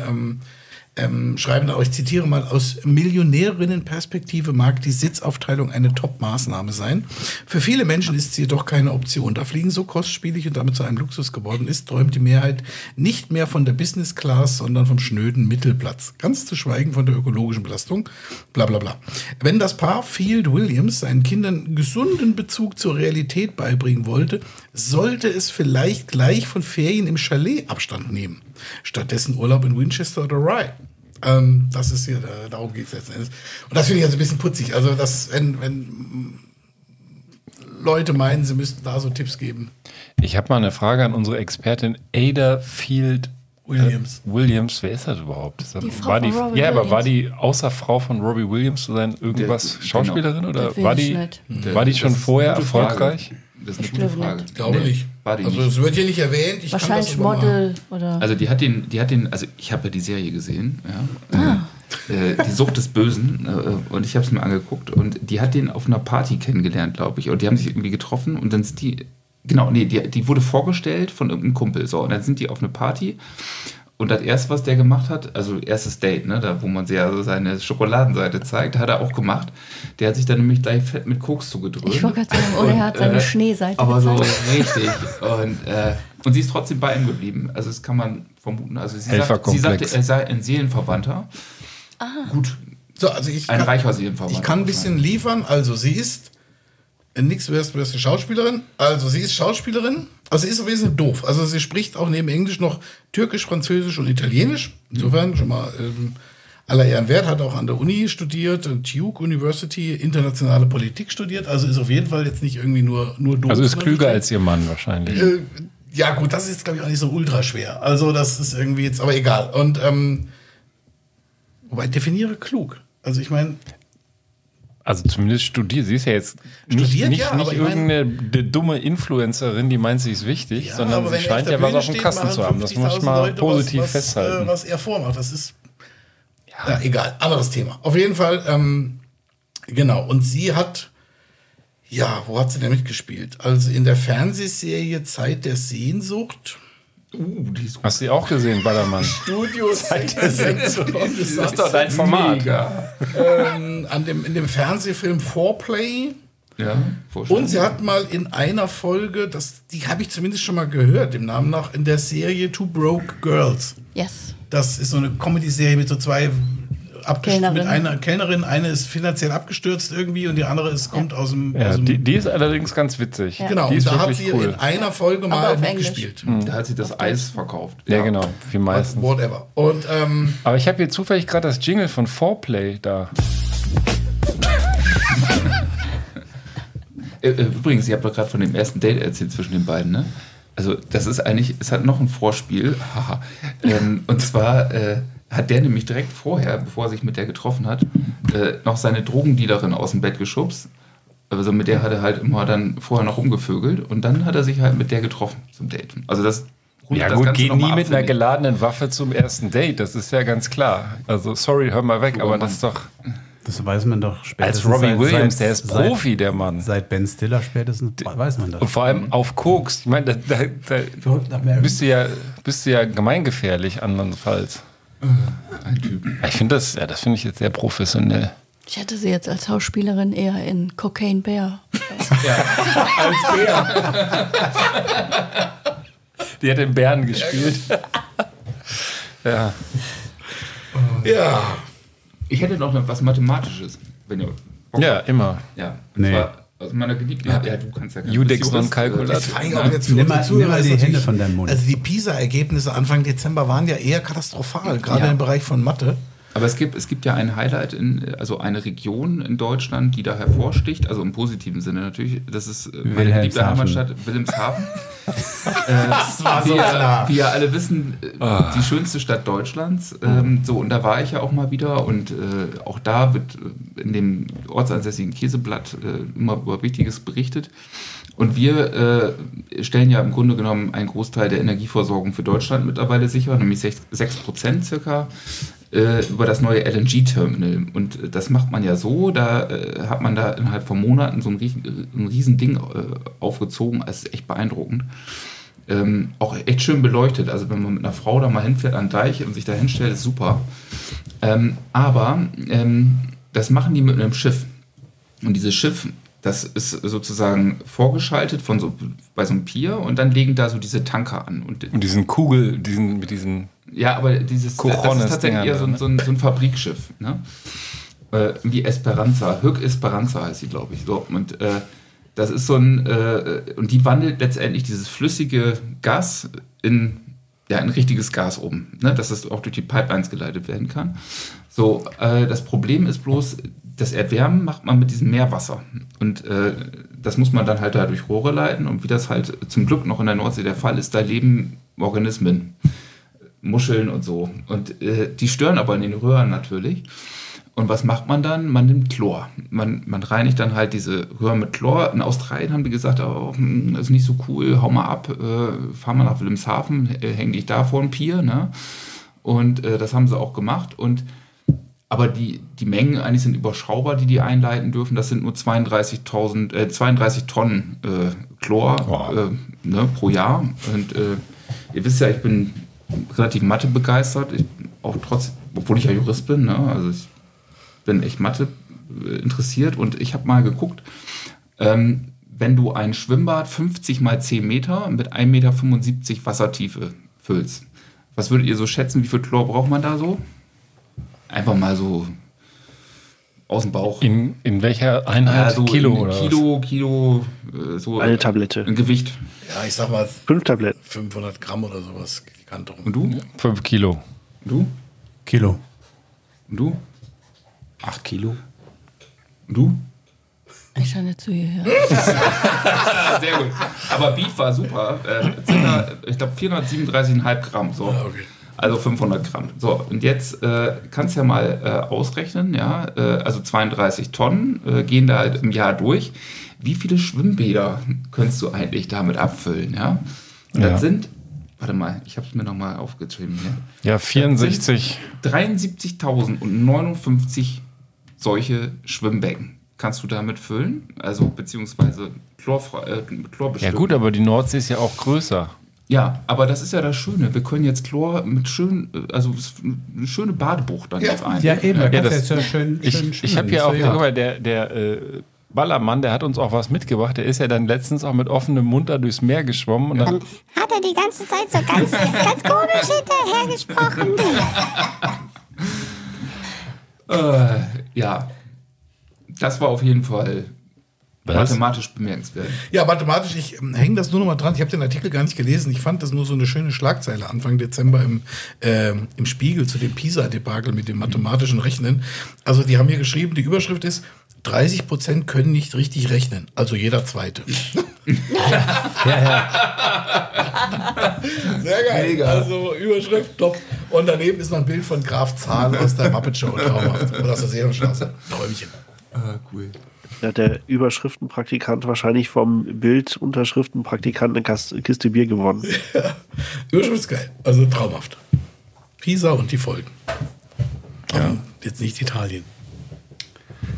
ähm, schreiben da, ich zitiere mal, aus Millionärinnenperspektive mag die Sitzaufteilung eine Top-Maßnahme sein. Für viele Menschen ist sie jedoch keine Option. Da Fliegen so kostspielig und damit zu einem Luxus geworden ist, träumt die Mehrheit nicht mehr von der Business Class, sondern vom schnöden Mittelplatz. Ganz zu schweigen von der ökologischen Belastung. Bla bla bla. Wenn das Paar Field Williams seinen Kindern gesunden Bezug zur Realität beibringen wollte, sollte es vielleicht gleich von Ferien im Chalet Abstand nehmen. Stattdessen Urlaub in Winchester oder Rye. Ähm, das ist hier, äh, darum geht es letzten Endes. Und das finde ich also ein bisschen putzig. Also, dass, wenn, wenn Leute meinen, sie müssten da so Tipps geben. Ich habe mal eine Frage an unsere Expertin Ada Field Williams. Äh, Williams, wer ist das überhaupt? Ist das, Die Frau war die, von Robbie ja, aber Williams. war die außer Frau von Robbie Williams zu sein irgendwas Der- Schauspielerin genau. oder Das war die, war die schon Das vorher gute Frage. erfolgreich? Das ist eine Ich gute glaube Frage. nicht. Glaube Nee, nicht. War die Also, nicht. es wird hier nicht erwähnt. Ich kann Wahrscheinlich Model oder. Also die hat den, die hat den, also ich habe ja die Serie gesehen, ja. Äh, die Sucht des Bösen äh, und ich habe es mir angeguckt und die hat den auf einer Party kennengelernt, glaube ich. Und die haben sich irgendwie getroffen und dann sind die, genau, nee, die, die wurde vorgestellt von irgendeinem Kumpel. So, und dann sind die auf eine Party und das erste, was der gemacht hat, also erstes Date, ne, da wo man sehr so seine Schokoladenseite zeigt, hat er auch gemacht. Der hat sich dann nämlich gleich fett mit Koks zugedrückt. Ich wollte gerade sagen, oder er hat seine Schneeseite Aber so gezeigt. richtig. Und, äh, und sie ist trotzdem bei ihm geblieben. Also das kann man vermuten. Also sie, sagt, sie sagte, er sei ein Seelenverwandter. Gut. So, also ich Ein kann, reicher Seelenverwandter. ich kann ein bisschen liefern. Also, sie ist äh, nix du Schauspielerin. Also, sie ist Schauspielerin. Also, sie ist jeden Fall doof. Also, sie spricht auch neben Englisch noch Türkisch, Französisch und Italienisch. Insofern schon mal ähm, aller Ehren wert. Hat auch an der Uni studiert, äh, Duke University, internationale Politik studiert. Also, ist auf jeden Fall jetzt nicht irgendwie nur, nur doof. Also ist klüger als ihr Mann wahrscheinlich. äh, ja, gut, das ist jetzt, glaube ich, auch nicht so ultra schwer. Also, das ist irgendwie jetzt, aber egal. Und, ähm, wobei, definiere klug. Also, ich meine, Also zumindest studiert. Sie ist ja jetzt nicht, Studiert, nicht, ja, nicht ich mein- irgendeine d- dumme Influencerin, die meint, sie ist wichtig, Ja, sondern sie scheint ja was auf dem Kasten zu haben. Das muss ich 50.000 mal Leute positiv was, was, festhalten. Äh, was er vormacht, das ist. Ja. egal, anderes Thema. Auf jeden Fall, ähm, genau. Und sie hat Ja, wo hat sie denn mitgespielt? Also in der Fernsehserie Zeit der Sehnsucht. Uh, die ist Hast du die auch gesehen, Ballermann? Studio Zeit der Sehnsucht. Das ist doch dein Format. ähm, an dem, in dem Fernsehfilm Foreplay. Ja, Und sie hat mal in einer Folge, das, die habe ich zumindest schon mal gehört, dem Namen nach, in der Serie Two Broke Girls. Yes. Das ist so eine Comedy-Serie mit so zwei abgestürzt, mit einer Kellnerin. Eine ist finanziell abgestürzt irgendwie und die andere ist, kommt aus dem. Ja, aus dem die, die ist allerdings ganz witzig. Genau, die und ist da hat sie cool. in einer Folge mal auf mitgespielt. Da hat sie das Eis verkauft. Ja, genau, wie meistens. Whatever. Und, ähm, Aber ich habe hier zufällig gerade das Jingle von Foreplay da. Äh, äh, Übrigens, ich habe doch gerade von dem ersten Date erzählt zwischen den beiden, ne? Also, das ist eigentlich, es hat noch ein Vorspiel, haha. ähm, und zwar äh, hat der nämlich direkt vorher, bevor er sich mit der getroffen hat, äh, noch seine Drogendealerin aus dem Bett geschubst. Also mit der hat er halt immer dann vorher noch rumgevögelt und dann hat er sich halt mit der getroffen zum Date. Also das Ja das gut, geh nie ab, mit einer geladenen Waffe zum ersten Date, das ist ja ganz klar. Also sorry, hör mal weg, aber das ist doch... Das weiß man doch spätestens. Als Robbie seit- Williams, seit- der ist seit- Profi, der Mann. Seit Ben Stiller spätestens weiß man das. Und vor allem auf Koks. Ich meine, da, da, da bist, du ja, bist du ja gemeingefährlich andernfalls. Ein Typ. Ich finde das, ja, das finde ich jetzt sehr professionell. Ich hätte sie jetzt als Schauspielerin eher in Cocaine Bear. als Bär. Die hat den Bären gespielt. ja. Ja. Ich hätte noch was Mathematisches, wenn ihr Bock Ja, immer. Ja, Nee. zwar aus meiner geliebten. Ja, du kannst ja gar nicht. Judex non calculator. Das war ja. auch jetzt für Nimm mal- nimm mal ist die Hände von deinem Mund. Also die PISA-Ergebnisse Anfang Dezember waren ja eher katastrophal, gerade Ja. im Bereich von Mathe. Aber es gibt, es gibt ja ein Highlight, in, also eine Region in Deutschland, die da hervorsticht, also im positiven Sinne natürlich. Das ist äh, meine geliebte. Heimatstadt Wilhelmshaven. Das war so klar. wie ihr alle wissen, äh, Ah. die schönste Stadt Deutschlands. Ähm, so, und da war ich ja auch mal wieder und äh, auch da wird äh, in dem ortsansässigen Käseblatt äh, immer über Wichtiges berichtet. Und wir äh, stellen ja im Grunde genommen einen Großteil der Energieversorgung für Deutschland mittlerweile sicher, nämlich 6, 6 Prozent circa äh, über das neue LNG-Terminal. Und äh, das macht man ja so, da äh, hat man da innerhalb von Monaten so ein, riesen, ein riesen Ding äh, aufgezogen. Das ist echt beeindruckend. Ähm, auch echt schön beleuchtet. Also wenn man mit einer Frau da mal hinfährt an den Deich und sich da hinstellt, ist super. Ähm, aber ähm, das machen die mit einem Schiff. Und dieses Schiff, das ist sozusagen vorgeschaltet von so, bei so einem Pier und dann legen da so diese Tanker an. Und Und diesen Kugel, diesen, mit diesen. ja, aber dieses das ist tatsächlich eher so, ein- ne? so, ein, so ein Fabrikschiff. Ne? Äh, wie Esperanza. Hück Esperanza heißt sie, glaube ich. So, und äh, das ist so ein, äh, und die wandelt letztendlich dieses flüssige Gas in, ja, in richtiges Gas um, ne? dass es auch durch die Pipelines geleitet werden kann. So, äh, das Problem ist bloß, das Erwärmen macht man mit diesem Meerwasser. Und äh, das muss man dann halt da durch Rohre leiten. Und wie das halt zum Glück noch in der Nordsee der Fall ist, da leben Organismen. Muscheln und so. Und äh, die stören aber in den Röhren natürlich. Und was macht man dann? Man nimmt Chlor. Man, man reinigt dann halt diese Röhren mit Chlor. In Australien haben die gesagt, oh, hm, das ist nicht so cool, hau mal ab, äh, fahr mal nach Wilhelmshaven, äh, häng dich da vor ein Pier. Ne? Und äh, das haben sie auch gemacht. Und aber die, die Mengen eigentlich sind überschaubar, die die einleiten dürfen. Das sind nur 32.000, äh, 32 Tonnen äh, Chlor äh, ne, pro Jahr. Und äh, ihr wisst ja, ich bin relativ Mathe begeistert. Ich, auch trotz, obwohl ich ja Jurist bin. Ne? Also ich bin echt Mathe äh, interessiert. Und ich habe mal geguckt, ähm, wenn du ein Schwimmbad 50 mal 10 Meter mit 1,75 Meter Wassertiefe füllst, was würdet ihr so schätzen, wie viel Chlor braucht man da so? Einfach mal so aus dem Bauch. In, in welcher Einheit? Ja, so Kilo in oder was? Kilo, Kilo, äh, so. Eine Tablette. Ein Gewicht. Ja, ich sag mal Fünf Tabletten. 500 Gramm oder sowas. Und du? Fünf Kilo. Und du? Kilo. Und du? 8 Kilo. Und du? Ich scheine nicht zu ihr hören. Sehr gut. Aber Beef war super. Äh, ich glaube 437,5 Gramm. So. Also 500 Gramm. So, und jetzt äh, kannst du ja mal äh, ausrechnen, ja, äh, also 32 Tonnen äh, gehen da halt im Jahr durch. Wie viele Schwimmbäder könntest du eigentlich damit abfüllen, ja? Und Ja. das sind, warte mal, ich habe es mir nochmal aufgeschrieben hier. Ja, 64. 73.059 solche Schwimmbecken. kannst du damit füllen. Also beziehungsweise chlorfrei, äh, Chlor Ja gut, aber die Nordsee ist ja auch größer. Ja, aber das ist ja das Schöne. Wir können jetzt Chlor mit schön, äh, also eine schöne Badebucht dann jetzt ein. Ja, eben, kannst du das- jetzt ja schön- ich schön ich habe hier auch, So, ja. guck mal, der, der äh, Ballermann, der hat uns auch was mitgebracht. Der ist ja dann letztens auch mit offenem Mund da durchs Meer geschwommen. Und dann, Hat er die ganze Zeit so ganz, ganz komisch hinterher gesprochen. Äh, ja, das war auf jeden Fall Was? mathematisch bemerkenswert. Ja, mathematisch, ich ähm, hänge das nur noch mal dran. Ich habe den Artikel gar nicht gelesen. Ich fand das nur so eine schöne Schlagzeile Anfang Dezember im, ähm, im Spiegel zu dem PISA-Debakel mit dem mathematischen Rechnen. Also die haben hier geschrieben, die Überschrift ist, 30 Prozent können nicht richtig rechnen. Also jeder Zweite. Sehr geil. Mega. Also Überschrift top. Und daneben ist noch ein Bild von Graf Zahl aus der Muppet Show. Traumhaft. Oder aus der Seerenstraße. Träumchen. Ah, cool. Da hat der Überschriftenpraktikant wahrscheinlich vom Bildunterschriftenpraktikanten eine Kiste Bier gewonnen. Überschrift ist geil. Also traumhaft. Pisa und die Folgen. Ja. Jetzt nicht Italien.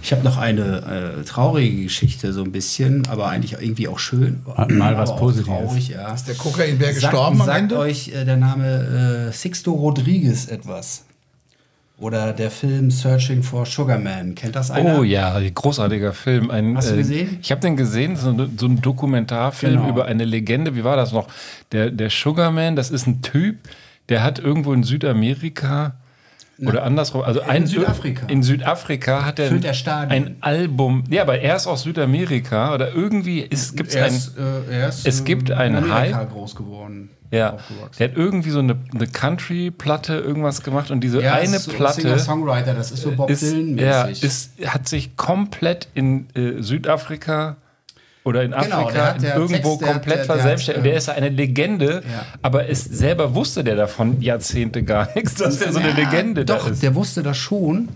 Ich habe noch eine äh, traurige Geschichte, so ein bisschen, aber eigentlich irgendwie auch schön. Mal was Positives. Traurig, ja. Ist der Kokainbär Sagt- gestorben am sagt Ende? euch äh, der Name äh, Sixto Rodriguez etwas? Oder der Film Searching for Sugar Man. Kennt das einer? oh ja, großartiger Film. Ein, Hast du äh, gesehen? Ich habe den gesehen, so, ein- so ein Dokumentarfilm Genau. über eine Legende. Wie war das noch? Der, der Sugarman, das ist ein Typ, der hat irgendwo in Südamerika oder andersrum, also In ein, Südafrika. In Südafrika hat er Stadien. ein Album. Ja, aber er ist aus Südamerika oder irgendwie gibt es Er ein. ist, äh, er ist, es gibt äh, in einen Hype. groß geworden. Ja, aufgewachsen. der hat irgendwie so eine, eine Country-Platte irgendwas gemacht und diese Ja, eine so Platte Singer-Songwriter, das ist so Bob Dylan-mäßig. ja, ist, hat sich komplett in äh, Südafrika oder in Genau, Afrika der hat- der irgendwo Text, komplett verselbstständigt. Und der ähm, ist eine Legende, aber ist, selber wusste der davon Jahrzehnte gar nichts, dass der so eine Ja, Legende Doch, ist. der wusste das schon.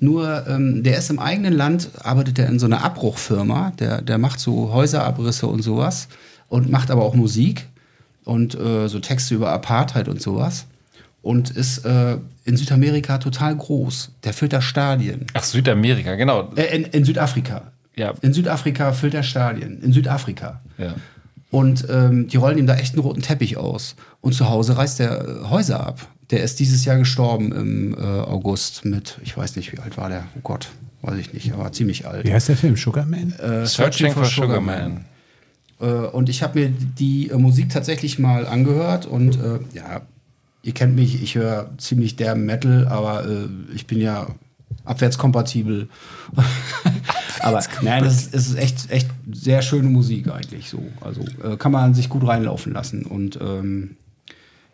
Nur ähm, der ist im eigenen Land, arbeitet er in so einer Abbruchfirma, der, der macht so Häuserabrisse und sowas und macht aber auch Musik und äh, so Texte über Apartheid und sowas. Und ist äh, in Südamerika total groß. Der füllt da Stadien. Ach, Südamerika, genau. Äh, in, in Südafrika. Ja. In Südafrika füllt er Stadien. In Südafrika. Ja. Und ähm, die rollen ihm da echt einen roten Teppich aus. Und zu Hause reißt er äh, Häuser ab. Der ist dieses Jahr gestorben im äh, August mit, ich weiß nicht, wie alt war der? Oh Gott, weiß ich nicht, aber ziemlich alt. Wie heißt der Film? Sugarman? Äh, Searching for Sugar Man. Äh, und ich habe mir die äh, Musik tatsächlich mal angehört und äh, ja, ihr kennt mich, ich höre ziemlich derben Metal, aber äh, ich bin ja abwärtskompatibel. aber nein, es ist, ist echt, echt sehr schöne Musik eigentlich so. Also äh, kann man sich gut reinlaufen lassen. Und ähm,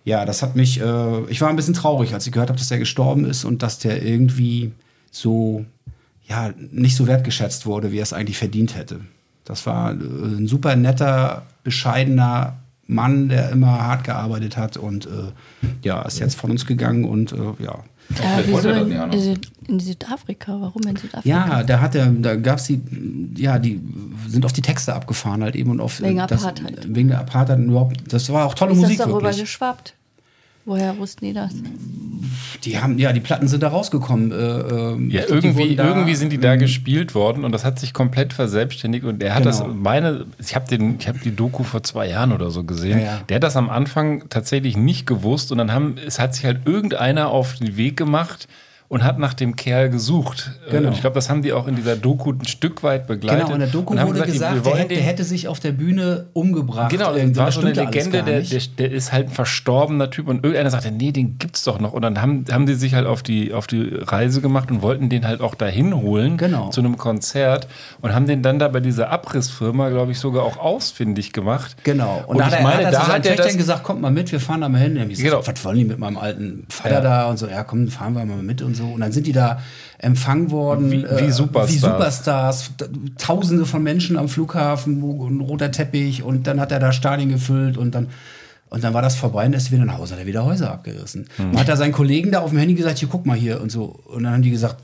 ja, das hat mich, äh, ich war ein bisschen traurig, als ich gehört habe, dass er gestorben ist und dass der irgendwie so, ja, nicht so wertgeschätzt wurde, wie er es eigentlich verdient hätte. Das war äh, ein super netter, bescheidener Mann, der immer hart gearbeitet hat und äh, ja, ist jetzt von uns gegangen und äh, ja. Ja, wieso in, in, in Südafrika? Warum in Südafrika? Ja, da hat er, da gab's die, ja, die sind auf die Texte abgefahren halt eben und auf Wegen das, Apartheid. wegen der Apartheit und überhaupt. Das war auch tolle Ist Musik das darüber wirklich. geschwappt? Woher wussten die das? Die haben, ja, die Platten sind da rausgekommen. Äh, ähm, Ja, irgendwie, da, irgendwie sind die da gespielt worden und das hat sich komplett verselbstständigt und er hat das, Genau. meine, ich habe den, ich habe die Doku vor zwei Jahren oder so gesehen. Ja, ja. Der hat das am Anfang tatsächlich nicht gewusst und dann haben, es hat sich halt irgendeiner auf den Weg gemacht und hat nach dem Kerl gesucht. Genau. Und ich glaube, das haben die auch in dieser Doku ein Stück weit begleitet. Genau, in der Doku und wurde gesagt, wir der, hätte, der hätte sich auf der Bühne umgebracht. Genau, war Das so eine stimmte alles Legende, der, der, der ist halt ein verstorbener Typ und irgendeiner sagte, nee, den gibt's doch noch. Und dann haben, haben die sich halt auf die, auf die Reise gemacht und wollten den halt auch dahin holen Genau. zu einem Konzert und haben den dann da bei dieser Abrissfirma, glaube ich, sogar auch ausfindig gemacht. Genau. Und, Und, da ich hat er, meine, hat er da hat er das, gesagt, kommt mal mit, wir fahren da mal hin. Genau. Genau. Was wollen die mit meinem alten Vater Ja. da? Und so, ja komm, fahren wir mal mit und so. Und dann sind die da empfangen worden. Wie- wie Superstars. Wie Superstars. Tausende von Menschen am Flughafen, ein roter Teppich. Und dann hat er da Stadien gefüllt und dann... Und dann war das vorbei und ist wieder nach Hause, hat er wieder Häuser abgerissen. Hm. Und hat er seinen Kollegen da auf dem Handy gesagt, hier guck mal hier und so. Und dann haben die gesagt,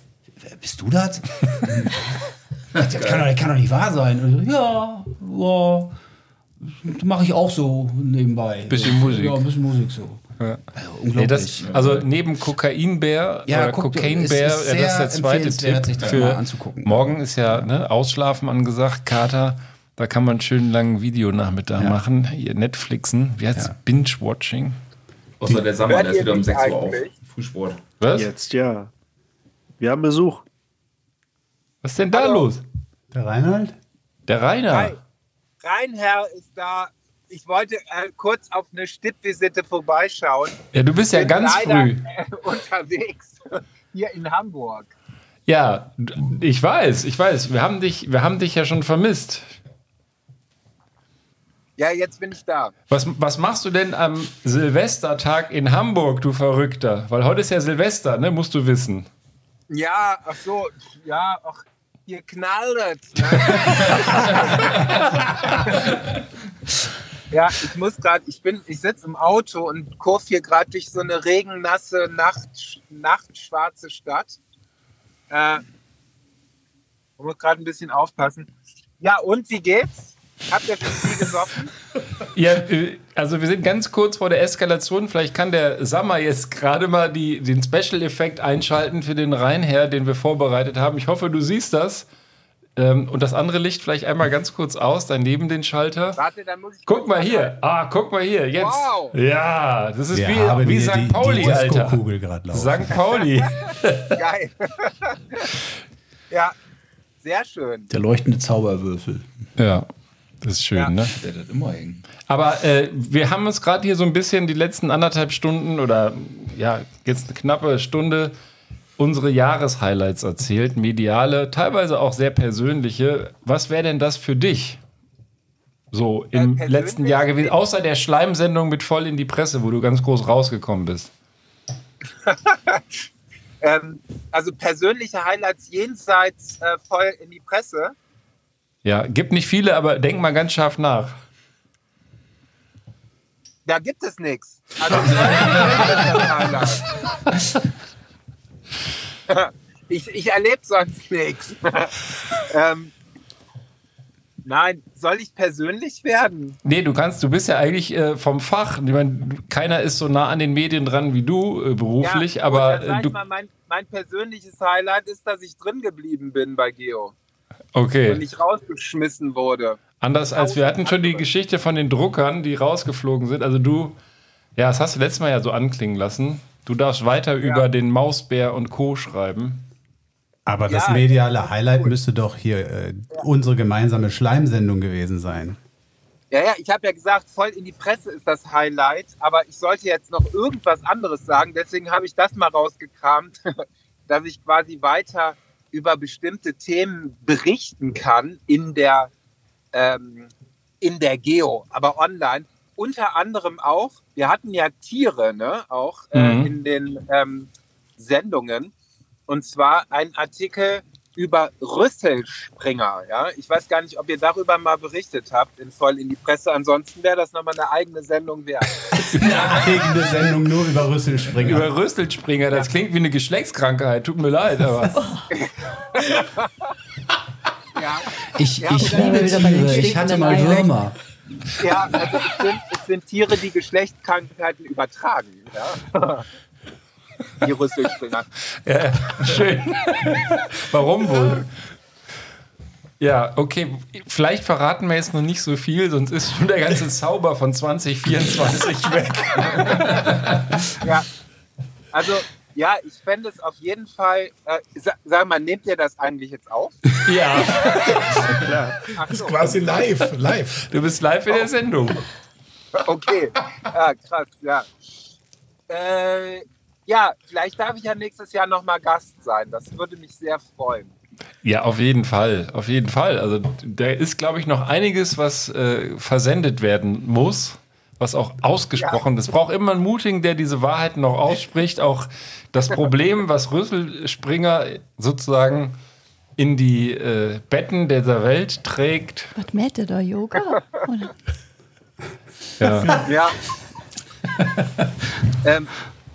"Wer- bist du das? das, kann doch, das kann doch nicht wahr sein. Und so, ja, ja, mache ich auch so nebenbei. Bisschen so. Musik. Ja, ein bisschen Musik so. Ja. unglaublich. Nee, das, also neben Kokainbär Ja, oder ist äh, das ist der zweite Tipp für anzugucken. morgen ist ja ne, Ausschlafen angesagt, Kater. Da kann man schön langen Videonachmittag Ja. machen. Hier Netflixen, wie heißt Ja. Binge-Watching? Außer der Sommer, Hört der ist wieder um mich 6 Uhr auf. Frühsport. Was? Jetzt ja. Wir haben Besuch. Was ist denn da los? Der Reinhold? Der Rainer. Hi. Reinherr ist da. Ich wollte äh, kurz auf eine Stippvisite vorbeischauen. Ja, du bist ja ganz früh. Unterwegs hier in Hamburg. Ja, ich weiß, ich weiß. Wir haben dich, wir haben dich ja schon vermisst. Ja, jetzt bin ich da. Was, was machst du denn am Silvestertag in Hamburg, du Verrückter? Weil heute ist ja Silvester, ne? Musst du wissen. Ja, ach so, ja, ach, hier knallt. Ne? ja, ich muss gerade, ich bin, ich sitze im Auto und kurv hier gerade durch so eine regennasse, Nacht, nachtschwarze Stadt. Äh, muss gerade ein bisschen aufpassen. Ja, und wie geht's? Habt ihr schon viel gesoffen? Ja, äh, also wir sind ganz kurz vor der Eskalation. Vielleicht kann der Sammer jetzt gerade mal die, den Special-Effekt einschalten für den Rheinherr, den wir vorbereitet haben. Ich hoffe, du siehst das. Ähm, und das andere Licht vielleicht einmal ganz kurz aus, daneben den Schalter. Warte, dann muss ich. Guck mal hier. Ah, guck mal hier. Jetzt. Wow. Ja, das ist Wir wie, wie St. die- die Pauli, Alter. Disco-Kugel grad laufen. St. Pauli. Geil. ja, sehr schön. Der leuchtende Zauberwürfel. Ja, das ist schön, Ja. ne? Der hat immer hängen. Aber äh, wir haben uns gerade hier so ein bisschen die letzten anderthalb Stunden oder ja, jetzt eine knappe Stunde unsere Jahreshighlights erzählt, mediale, teilweise auch sehr persönliche. Was wäre denn das für dich? So im persönlich- letzten Jahr gewesen, außer der Schleimsendung mit voll in die Presse, wo du ganz groß rausgekommen bist. Ähm, also persönliche Highlights jenseits äh, voll in die Presse. Ja, gibt nicht viele, aber denk mal ganz scharf nach. Da gibt es nichts. Also. ich ich erlebe sonst nichts. ähm, nein, soll ich persönlich werden? Nee, du kannst, du bist ja eigentlich äh, vom Fach. Ich meine, keiner ist so nah an den Medien dran wie du äh, beruflich, Ja, aber gut, äh, du. mal, mein, mein persönliches Highlight ist, dass ich drin geblieben bin bei Geo Okay. und nicht rausgeschmissen wurde. Anders als wir hatten schon die Geschichte von den Druckern, die rausgeflogen sind. Also du, ja, das hast du letztes Mal ja so anklingen lassen. Du darfst weiter über den Mausbär und Co. schreiben. Aber das Ja, mediale Highlight müsste doch hier äh, unsere gemeinsame Schleimsendung gewesen sein. Ja, ja, ich habe ja gesagt, voll in die Presse ist das Highlight, aber ich sollte jetzt noch irgendwas anderes sagen, deswegen habe ich das mal rausgekramt, dass ich quasi weiter über bestimmte Themen berichten kann in der, ähm, in der Geo, aber online. Unter anderem auch, wir hatten ja Tiere, ne, auch äh, Mhm. in den ähm, Sendungen. Und zwar ein Artikel über Rüsselspringer. Ja? Ich weiß gar nicht, ob ihr darüber mal berichtet habt in voll in die Presse. Ansonsten wäre das nochmal eine eigene Sendung wert. Eine eigene Sendung nur über Rüsselspringer. Über Rüsselspringer, das klingt wie eine Geschlechtskrankheit. Tut mir leid, aber. Ja, Ich, Ja, ich liebe Tiere. Ich hatte mal. Würmer. Ja also es, sind, es sind Tiere, die Geschlechtskrankheiten übertragen. Ja? Rüsselspringer. Ja, schön. Warum wohl? Ja, okay. Vielleicht verraten wir jetzt noch nicht so viel, sonst ist schon der ganze Zauber von 2024 weg. Ja, also ja, ich fände es auf jeden Fall. Äh, sa sag mal, nehmt ihr das eigentlich jetzt auf? Ja. Ach Das so. ist quasi live, live. Du bist live in der Sendung. Okay, ja, krass, ja. Äh, ja, vielleicht darf ich ja nächstes Jahr nochmal Gast sein. Das würde mich sehr freuen. Ja, auf jeden Fall. Auf jeden Fall. Also da ist, glaube ich, noch einiges, was äh, versendet werden muss, was auch ausgesprochen ist. Es braucht immer einen Mutigen, der diese Wahrheiten noch ausspricht. Auch das Problem, was Rüsselspringer sozusagen in die äh, Betten dieser Welt trägt. Was mäht ihr da, Yoga? Oder? Ja. Ja. ähm,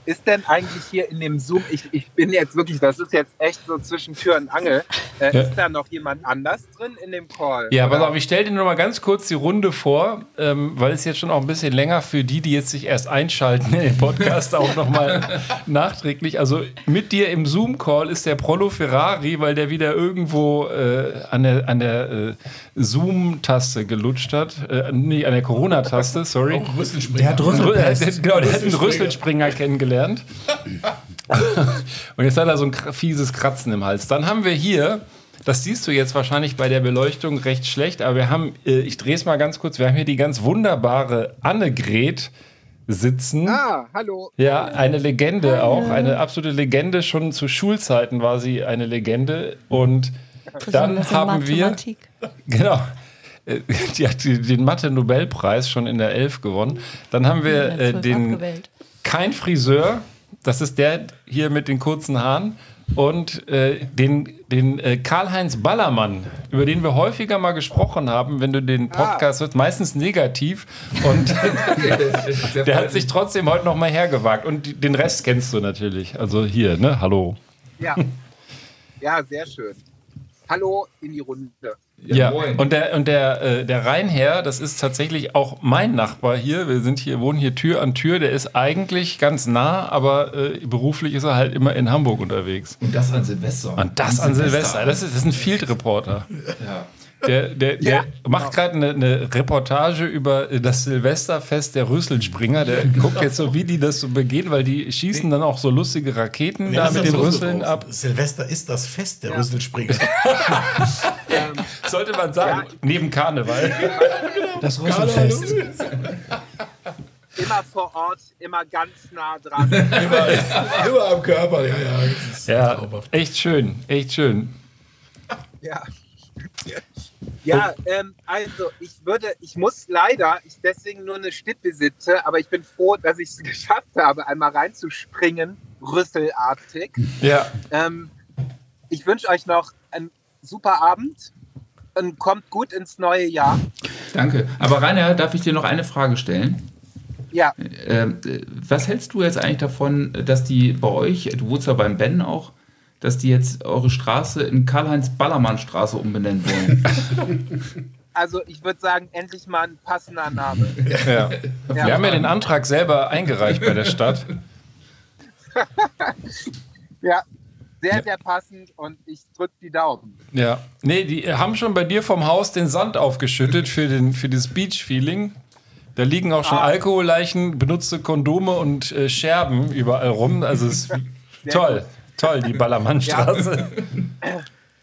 ist denn eigentlich hier in dem Zoom, ich, ich bin jetzt wirklich, das ist jetzt echt so zwischen Tür und Angel, äh, Ja. ist da noch jemand anders drin in dem Call? Ja, Oder? pass auf, ich stelle dir nur mal ganz kurz die Runde vor, ähm, weil es jetzt schon auch ein bisschen länger für die, die jetzt sich erst einschalten in den Podcast, auch nochmal nachträglich. Also mit dir im Zoom-Call ist der Prolo Ferrari, weil der wieder irgendwo äh, an der, an der äh, Zoom-Taste gelutscht hat. Äh, nee, an der Corona-Taste, sorry. Rüsselspringer. Der hat Rüsselpest. Der hat- Genau, der hat einen Rüsselspringer. Rüsselspringer kennengelernt. Und jetzt hat er so ein fieses Kratzen im Hals. Dann haben wir hier, das siehst du jetzt wahrscheinlich bei der Beleuchtung recht schlecht, aber wir haben, äh, ich drehe es mal ganz kurz, wir haben hier die ganz wunderbare Annegret sitzen. Ah, hallo. Ja, eine Legende auch, eine absolute Legende. Schon zu Schulzeiten war sie eine Legende. Und dann haben wir, genau, äh, die hat den Mathe-Nobelpreis schon in der Elf gewonnen. Dann haben wir äh, den abgewählt. Kein Friseur, das ist der hier mit den kurzen Haaren. Und äh, den, den äh, Karl-Heinz Ballermann, über den wir häufiger mal gesprochen haben, wenn du den Podcast hörst, meistens negativ. Und der hat sich trotzdem heute noch mal hergewagt. Und den Rest kennst du natürlich. Also hier, ne? Hallo. Ja. ja, sehr schön. Hallo in die Runde. Ja, und der, und der, äh, der Rheinherr, das ist tatsächlich auch mein Nachbar hier. Wir sind hier, wohnen hier Tür an Tür. Der ist eigentlich ganz nah, aber äh, beruflich ist er halt immer in Hamburg unterwegs. Und das an Silvester. Und das an Silvester. Das ist, das ist ein Field Reporter. Ja. Der, der, der Ja. macht gerade eine, eine Reportage über das Silvesterfest der Rüsselspringer. Der guckt jetzt so, wie die das so begehen, weil die schießen dann auch so lustige Raketen Nee, da mit den Rüsseln ab. Silvester ist das Fest der Rüsselspringer. Sollte man sagen, neben Karneval. Das Rüsselfest. Immer vor Ort, immer ganz nah dran. immer, immer am Körper, ja, ja. Ja, echt schön, echt schön. Ja. Ja, ähm, also ich würde, ich muss leider, ich deswegen nur eine Stippvisite, aber ich bin froh, dass ich es geschafft habe, einmal reinzuspringen, rüsselartig. Ja. Ähm, ich wünsche euch noch einen super Abend und kommt gut ins neue Jahr. Danke. Aber Rainer, darf ich dir noch eine Frage stellen? Ja, Ähm, äh, was hältst du jetzt eigentlich davon, dass die bei euch, du wohnst ja beim Ben auch, dass die jetzt eure Straße in Karl-Heinz-Ballermann-Straße umbenennen wollen? also ich würde sagen, endlich mal ein passender Name. Ja. Wir haben ja den Antrag selber eingereicht bei der Stadt. Ja, sehr, sehr passend und ich drücke die Daumen. Ja. Nee, die haben schon bei dir vom Haus den Sand aufgeschüttet für, den, für das Beach-Feeling. Da liegen auch schon Alkoholleichen, benutzte Kondome und äh, Scherben überall rum. Also es ist toll, toll, die Ballermannstraße.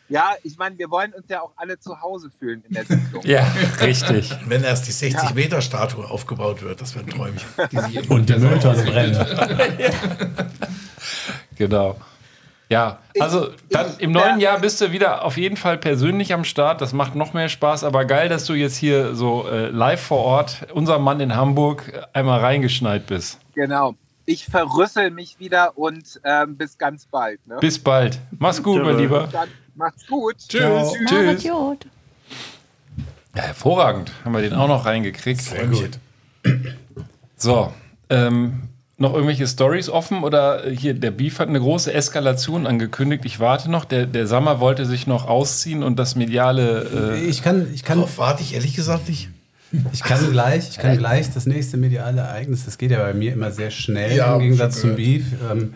Ja, ich meine, wir wollen uns ja auch alle zu Hause fühlen in der Sitzung. Ja, richtig. Wenn erst die 60-Meter-Statue aufgebaut wird, das wäre ein Träumchen. Und die Mülltonne brennt. Genau. Ja, also dann im neuen Jahr bist du wieder auf jeden Fall persönlich am Start. Das macht noch mehr Spaß. Aber geil, dass du jetzt hier so äh, live vor Ort, unser Mann in Hamburg, einmal reingeschneit bist. Genau. Ich verrüssel mich wieder und ähm, bis ganz bald. Ne? Bis bald. Mach's gut, mein Lieber. Dann macht's gut. Tschüss. Tschüss. Idiot. Ja, hervorragend. Haben wir den auch noch reingekriegt. Sehr gut. So, ähm, noch irgendwelche Stories offen oder äh, hier, der Beef hat eine große Eskalation angekündigt. Ich warte noch. Der, der Sammer wollte sich noch ausziehen und das mediale. Äh, Ich kann, ich kann, Darauf warte ich ehrlich gesagt nicht. Ich kann gleich, ich kann gleich das nächste mediale Ereignis. Das geht ja bei mir immer sehr schnell Ja, im Gegensatz zum Beef. Ähm,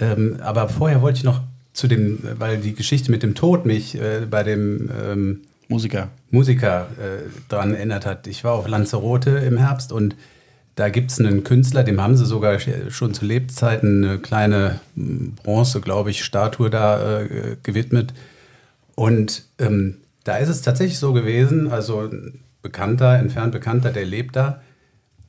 ähm, aber vorher wollte ich noch zu dem, weil die Geschichte mit dem Tod mich äh, bei dem ähm, Musiker. Musiker äh, daran erinnert hat. Ich war auf Lanzarote im Herbst und da gibt es einen Künstler, dem haben sie sogar schon zu Lebzeiten eine kleine m, Bronze, glaube ich, Statue da äh, gewidmet. Und ähm, da ist es tatsächlich so gewesen, also Bekannter, entfernt Bekannter, der lebt da,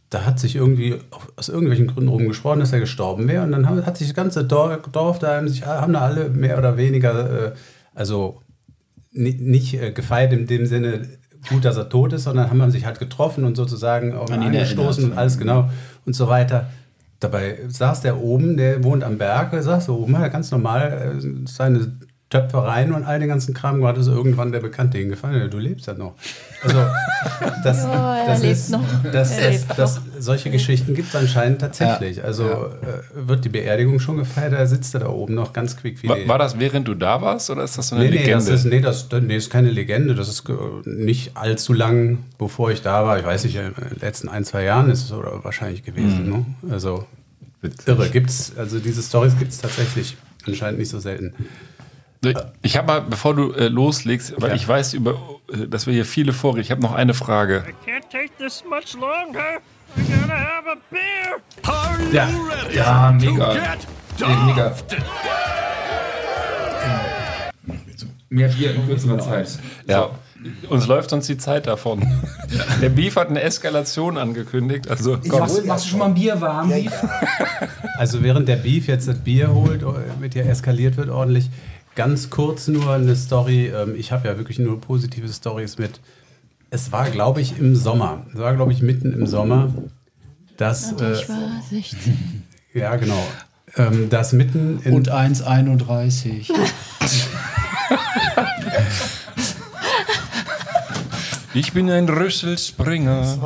da hat sich irgendwie aus irgendwelchen Gründen rumgesprochen, dass er gestorben wäre. Und dann hat sich das ganze Dorf, da, haben, sich, haben da alle mehr oder weniger, äh, also ni- nicht äh, gefeiert in dem Sinne, gut, dass er tot ist, sondern haben sich halt getroffen und sozusagen ihn angestoßen und alles genau und so weiter. Dabei saß der oben, der wohnt am Berg, saß so oben, hat ganz normal äh, seine Töpfereien und all den ganzen Kram hat es irgendwann der Bekannte hingefallen. Ja, du lebst ja noch. Also, das, Ja, er das lebt ist, noch. Das, Er das, lebt das, solche Geschichten gibt es anscheinend tatsächlich. Ja. Also äh, wird die Beerdigung schon gefeiert, da sitzt er da oben noch ganz quick wie War, war das während du da warst oder ist das so eine Nee, nee, Legende? das ist, nee, das nee, ist keine Legende. Das ist äh, nicht allzu lang, bevor ich da war. Ich weiß nicht, in den letzten ein, zwei Jahren ist es oder wahrscheinlich gewesen. Mhm. Ne? Also irre. Gibt's, also diese Stories gibt es tatsächlich anscheinend nicht so selten. Ich habe mal, bevor du äh, loslegst, weil Ja. ich weiß, über, äh, dass wir hier viele Vorräte. Ich habe noch eine Frage. Can't take this much longer. I gotta have a beer. Are Ja. you ready Ja, mega. get Nee, mega. Mehr Bier in kürzerer Zeit. Ja. Uns läuft sonst die Zeit davon. Der Beef hat eine Eskalation angekündigt. Also, komm. Machst, machst du schon mal ein Bier warm? Beef? Also während der Beef jetzt das Bier holt, äh, mit dir eskaliert wird ordentlich, ganz kurz nur eine Story. Ähm, Ich habe ja wirklich nur positive Stories mit. Es war, glaube ich, im Sommer. Es war, glaube ich, mitten im Sommer, dass. Äh, ich war 16. ja, genau. Ähm, das mitten in. Und 1,31. Ich bin ein Rüsselspringer.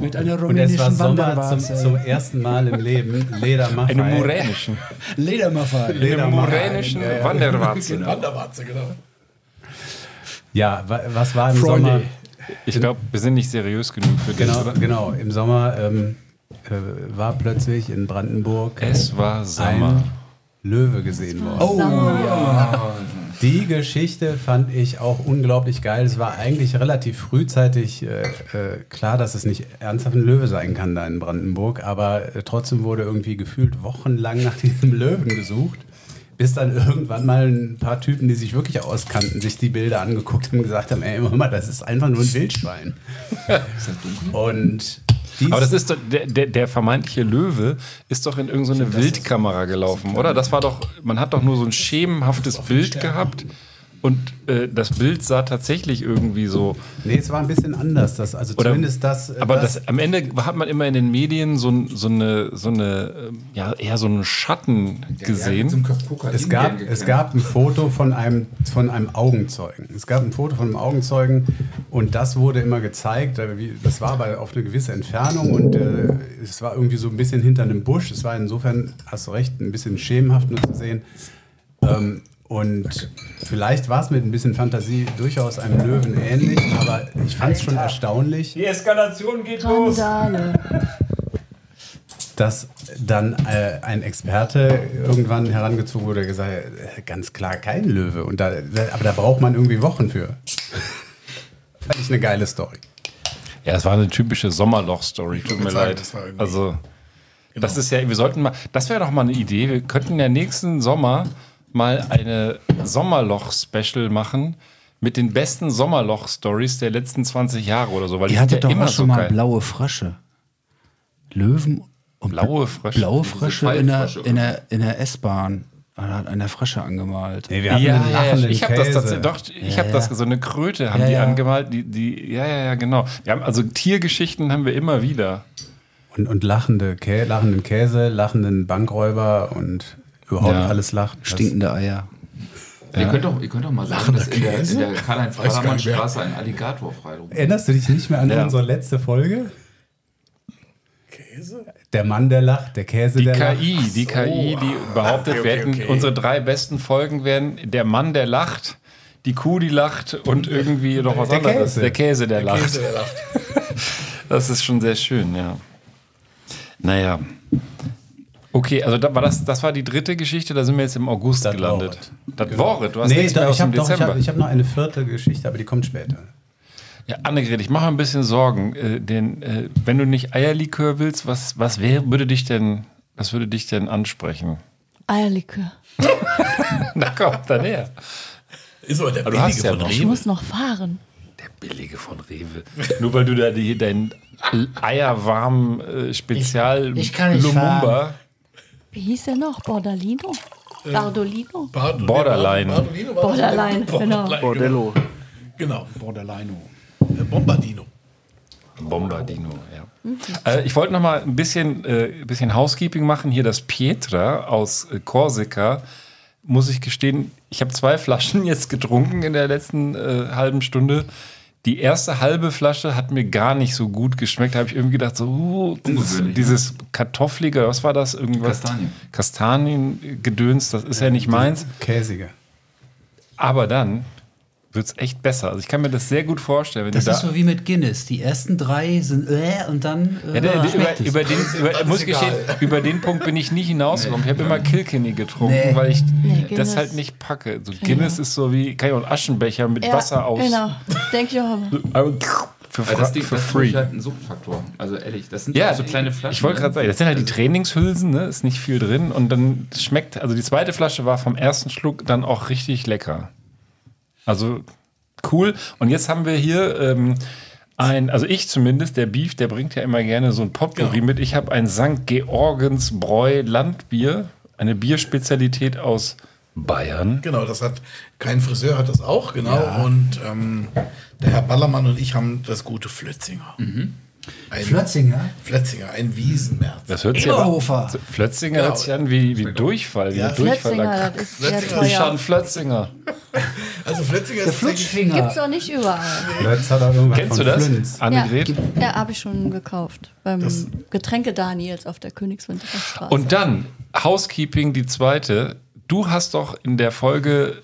Mit einer Und es war rumänischen Sommer zum, zum ersten Mal im Leben. Ledermaffei. Eine muränischen. Ledermaffei. Eine muränischen Ja, ja. Wanderwarze. Wanderwarze, genau. Ja, wa- was war im Freunde. Sommer? Ich glaube, wir sind nicht seriös genug für dich, Genau, oder? genau. Im Sommer ähm, äh, war plötzlich in Brandenburg Es war Sommer. ein Löwe gesehen worden. Oh, Die Geschichte fand ich auch unglaublich geil. Es war eigentlich relativ frühzeitig äh, äh, klar, dass es nicht ernsthaft ein Löwe sein kann da in Brandenburg, aber äh, trotzdem wurde irgendwie gefühlt wochenlang nach diesem Löwen gesucht. Bis dann irgendwann mal ein paar Typen, die sich wirklich auskannten, sich die Bilder angeguckt haben und gesagt haben, ey, Mama, das ist einfach nur ein Wildschwein. Und dies, Aber das ist doch, der, der, der vermeintliche Löwe ist doch in irgendeine Wildkamera gelaufen, oder? Das war doch, man hat doch nur so ein schemenhaftes Bild gehabt und äh, das Bild sah tatsächlich irgendwie so. Nee, es war ein bisschen anders. Das, also Oder- zumindest das. äh, Aber das, am Ende hat man immer in den Medien so, so eine, so eine, ähm, ja, eher so einen Schatten gesehen. Es gab, es gab ein Foto von einem, von einem Augenzeugen. Es gab ein Foto von einem Augenzeugen und das wurde immer gezeigt. äh, Das war aber auf eine gewisse Entfernung und äh, es war irgendwie so ein bisschen hinter einem Busch. Es war insofern, hast du recht, ein bisschen schemenhaft nur zu sehen. Ähm, und vielleicht war es mit ein bisschen Fantasie durchaus einem Löwen ähnlich, aber ich fand es schon erstaunlich. Die Eskalation geht los. Randale. dass dann äh, ein Experte irgendwann herangezogen wurde, der gesagt hat, äh, ganz klar kein Löwe. Und da, da, aber da braucht man irgendwie Wochen für. Fand ich eine geile Story. Ja, es war eine typische Sommerloch-Story, tut mir leid. das Also, das ist ja, wir sollten mal, das wäre doch mal eine Idee. Wir könnten ja nächsten Sommer mal eine Sommerloch-Special machen mit den besten Sommerloch-Stories der letzten 20 Jahre oder so, weil die Ihr hattet ja doch immer auch so schon mal geil. blaue Frösche. Löwen und Blaue Frösche? blaue Frösche in der, in der, in der S-Bahn. Da hat einer Frösche angemalt. Nee, wir Ja, hatten ja, ja, lachenden ich habe das tatsächlich, doch, ich Ja, habe das, ja. so eine Kröte haben Ja, die ja. angemalt, die, die, ja, ja, ja, genau. Wir haben, also Tiergeschichten haben wir immer wieder. Und, und lachende Kä lachenden Käse, lachenden Bankräuber und überhaupt Ja. alles lacht. Stinkende Eier. Ihr, könnt doch, ihr könnt doch mal sagen, dass in der, in Käse? der Weiß gar Karl-Heinz nicht mehr. Straße ein Alligator frei rum. Erinnerst du dich nicht mehr an Ja. unsere letzte Folge? Käse? Der Mann, der lacht, der Käse, Die der lacht. KI, die KI, die behauptet, Okay, wir okay, hätten okay. unsere drei besten Folgen wären der Mann, der lacht, die Kuh, die lacht und irgendwie noch was Der anderes. Käse. Der Käse, der, lacht. Käse, der lacht. Das ist schon sehr schön, ja. Naja. Okay, also da war das, das war die dritte Geschichte, da sind wir jetzt im August Das gelandet. Wort. Das Wort, du hast Nee, nichts doch, mehr aus ich dem habe doch, ich Dezember. hab, ich hab noch eine vierte Geschichte, aber die kommt später. Ja, Annegret, ich mache ein bisschen Sorgen. Äh, denn, äh, wenn du nicht Eierlikör willst, was, was wär, würde dich denn, was würde dich denn ansprechen? Eierlikör. Na komm, dann her. Ist aber der Aber billige ja von noch. Ich Rewe. muss noch fahren. Billige von Rewe. Nur weil du da die, dein eierwarm äh, Spezial Ich- ich kann nicht Lumumba. Wie hieß der noch? Bordalino? Bardolino? Bard- Borderline. Bardolino war das? Borderline, genau. Bordello. Genau. Borderlino. Äh, Bombardino. Bombardino, ja. Äh, ich wollte noch mal ein bisschen, äh, ein bisschen Housekeeping machen. Hier das Pietra aus äh, Korsika muss ich gestehen, ich habe zwei Flaschen jetzt getrunken in der letzten äh, halben Stunde. Die erste halbe Flasche hat mir gar nicht so gut geschmeckt. Da habe ich irgendwie gedacht, so, uh, dieses, Ungewöhnlich, dieses Kartofflige, was war das? Irgendwas? Kastanien. Kastaniengedöns, das ist ja nicht meins. Käsige. Aber dann wird es echt besser. Also ich kann mir das sehr gut vorstellen, wenn Das du da. ist so wie mit Guinness. Die ersten drei sind äh und dann. Äh, Ja, der, der, über, über den, über, muss gestehen, über den Punkt bin ich nie hinausgekommen. Ich habe immer Kilkenny getrunken, Nee. weil ich Nee, das halt nicht packe. So Guinness ist so wie, kann ich auch einen Aschenbecher mit Ja, Wasser aus. Genau, denke ich auch. Aber Für, Weil das Ding für das free. ist halt ein Suchtfaktor. Also ehrlich, das sind Ja, auch so kleine Flaschen. Ich wollte gerade sagen, das sind halt die Trainingshülsen, ne? ist nicht viel drin. Und dann schmeckt, also die zweite Flasche war vom ersten Schluck dann auch richtig lecker. Also cool. Und jetzt haben wir hier ähm, ein, also ich zumindest, der Beef, der bringt ja immer gerne so ein Potpourri mit. Ich habe ein St. Georgens Bräu Landbier, eine Bierspezialität aus Bayern. Genau, das hat kein Friseur hat das auch, genau. Und ähm, der Herr Ballermann und ich haben das gute Flötzinger. Ein, Flötzinger? Flötzinger, ein Wiesenmärz. Das hört sich Eberhofer. aber, Flötzinger Genau. hört sich an wie, wie Durchfall. Wie Ja. Durchfall. Flötzinger, das ist Flötzinger. Ich schon Flötzinger. Also Flötzinger Der ist Flutschfinger. Gibt's auch nicht überall. Hat irgendwas Kennst du das? Flünz. Ja, Annegret? ja habe ich schon gekauft. Beim Getränke Daniels auf der Königswinterer Straße. Und dann Housekeeping, die zweite. Du hast doch in der Folge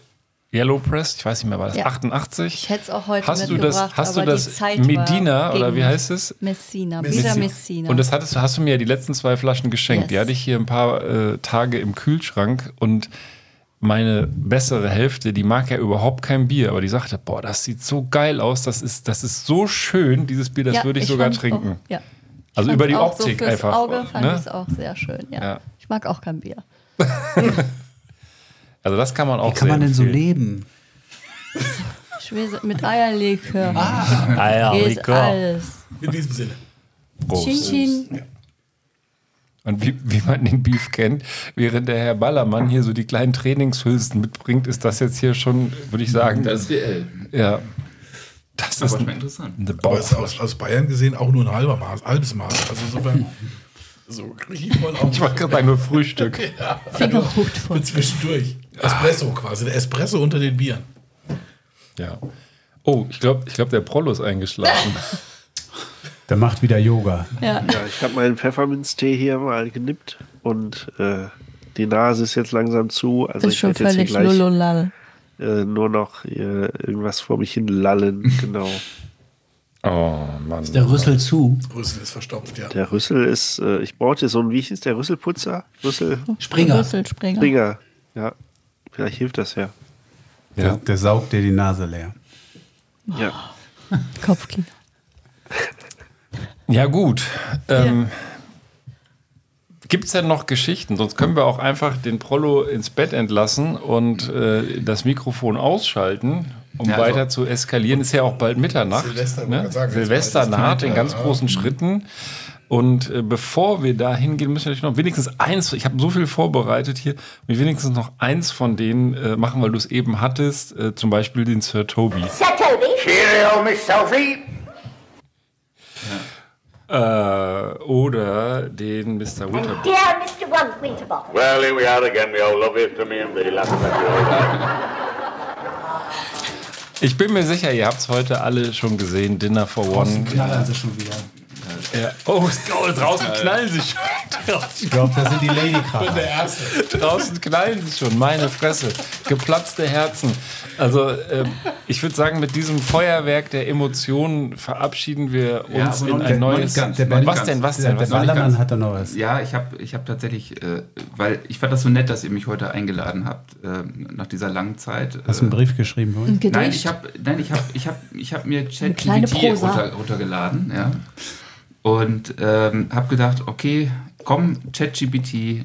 Yellow Press, ich weiß nicht mehr, war das Ja. 88? ich hätte es auch heute Hast du mitgebracht, das, hast du das die Zeit Medina war oder wie heißt es? Messina, Messina. Messina. Und das hattest, hast du mir ja die letzten zwei Flaschen geschenkt. Die Yes. hatte ich hier ein paar äh, Tage im Kühlschrank und meine bessere Hälfte, die mag ja überhaupt kein Bier, aber die sagte, boah, das sieht so geil aus, das ist, das ist so schön, dieses Bier, das Ja, würde ich, sogar fand's trinken. Auch, ja. Also Ich über die auch Optik so fürs einfach. Auge fand ne? ich es auch sehr schön, ja. Ja. Ich mag auch kein Bier. Also das kann man auch Wie kann man denn so empfehlen. leben? Schwer mit Eierlikör. Ah, Geht Likör. alles. in diesem Sinne. Prost. Chin Chin. Und wie, wie man den Beef kennt, während der Herr Ballermann hier so die kleinen Trainingshülsen mitbringt, ist das jetzt hier schon, würde ich sagen, Das ist reell. ja. Das Aber ist ein, interessant. eine Aber es ist aus, aus Bayern gesehen auch nur ein halber Maß, halbes Maß. Also insofern so richtig voll auch. Ich wollte gerade sagen, nur Frühstück. ja, Fingerhut für von. zwischendurch. Espresso quasi, der Espresso unter den Bieren. Ja. Oh, ich glaube, ich glaub, der Prollo ist eingeschlafen. Der macht wieder Yoga. Ja. Ja, ich habe meinen Pfefferminztee hier mal genippt und äh, die Nase ist jetzt langsam zu. Also ist ich schon werde jetzt hier völlig gleich äh, nur noch äh, irgendwas vor mich hin lallen. Genau. Oh, Mann. Der Rüssel zu. Rüssel ist verstopft, ja. Der Rüssel ist, äh, ich brauchte so ein, wie hieß der Rüsselputzer? Rüssel Springer. Rüsselspringer. Springer. Ja, vielleicht hilft das ja. Der, der saugt dir die Nase leer. Ja. Kopfkino. Ja, gut. Ähm, Gibt es denn noch Geschichten? Sonst können wir auch einfach den Prollo ins Bett entlassen und äh, das Mikrofon ausschalten, um Ja, also- weiter zu eskalieren. Ist ja auch bald Mitternacht. Silvester, ne? sagen, Silvester naht in ganz ja. großen Schritten. Und äh, bevor wir da hingehen, müssen wir natürlich noch wenigstens eins, ich habe so viel vorbereitet hier, wir wenigstens noch eins von denen äh, machen, weil du es eben hattest, äh, zum Beispiel den Sir Toby. Sir Toby, Cheerio, Miss Sophie. Äh, oder den Mr. Winterbourne. dear Mr. Winterbottom. Well, here we are again, the old love to me and the last Ich bin mir sicher, ihr habt es heute alle schon gesehen, Dinner for One. Knallern sie schon wieder. Ja. Oh, oh, draußen knallen sie schon. Ich glaube, das sind die Ladykracher. draußen knallen sie schon, meine Fresse. Geplatzte Herzen. Also, ähm, ich würde sagen, mit diesem Feuerwerk der Emotionen verabschieden wir Ja, uns aber noch in nicht- ein noch neues. nicht ganz, Der was denn, was Der, denn? der Was Ballermann hat da noch was. Ja, ich habe ich hab tatsächlich, äh, weil ich fand das so nett, dass ihr mich heute eingeladen habt, äh, nach dieser langen Zeit. Hast du einen Äh, Brief geschrieben Ein? Gedicht. Nein, ich habe nein, ich hab, ich hab, ich hab mir kleine ChatGPT Prosa. runter, runtergeladen, ja. Und ähm, habe gedacht, okay, komm, ChatGPT,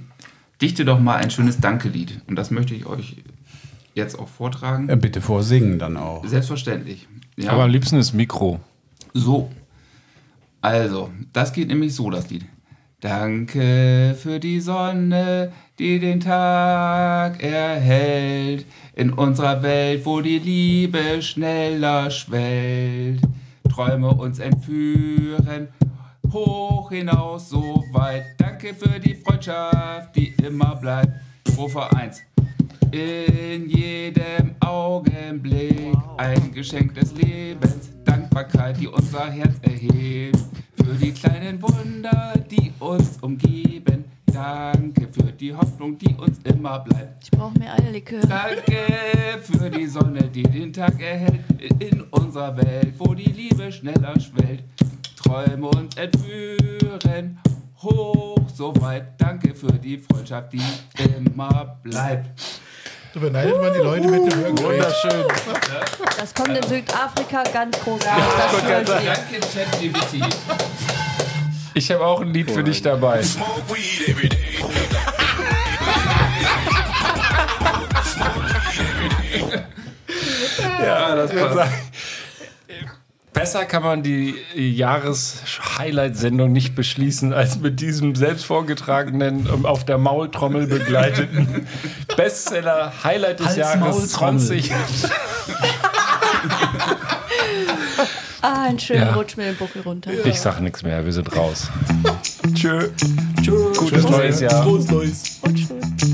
dichte doch mal ein schönes Dankelied. Und das möchte ich euch jetzt auch vortragen. Ja, bitte vorsingen dann auch. Selbstverständlich. Ja. Aber am liebsten ist Mikro. So. Also, das geht nämlich so, das Lied. Danke für die Sonne, die den Tag erhält. In unserer Welt, wo die Liebe schneller schwellt. Träume uns entführen, hoch hinaus, so weit. Danke für die Freundschaft, die immer bleibt. Strophe 1. In jedem Augenblick ein Geschenk des Lebens, Dankbarkeit, die unser Herz erhebt. Für die kleinen Wunder, die uns umgeben. Danke für die Hoffnung, die uns immer bleibt. Ich brauche mehr Eierlikör. Danke für die Sonne, die den Tag erhält. In unserer Welt, wo die Liebe schneller schwellt. Träume uns entführen, hoch so weit. Danke für die Freundschaft, die immer bleibt. Da beneidet man die Leute mit dem Hörgerät. Wunderschön. Das kommt in Südafrika ganz ich sagen. dir. Danke, ChatGPT. Ich habe auch ein Lied für dich dabei. Ja, das passt. Besser kann man die Jahres-Highlight-Sendung nicht beschließen, als mit diesem selbst vorgetragenen, ähm, auf der Maultrommel begleiteten Bestseller-Highlight des Hals, Jahres Maultrommel. 20. Ah, einen schönen Ja. Rutsch mit dem Buckel runter. Ich sag nichts mehr, wir sind raus. Tschö. Tschö. Gutes neues Jahr. Frohes Neues. Und tschüss.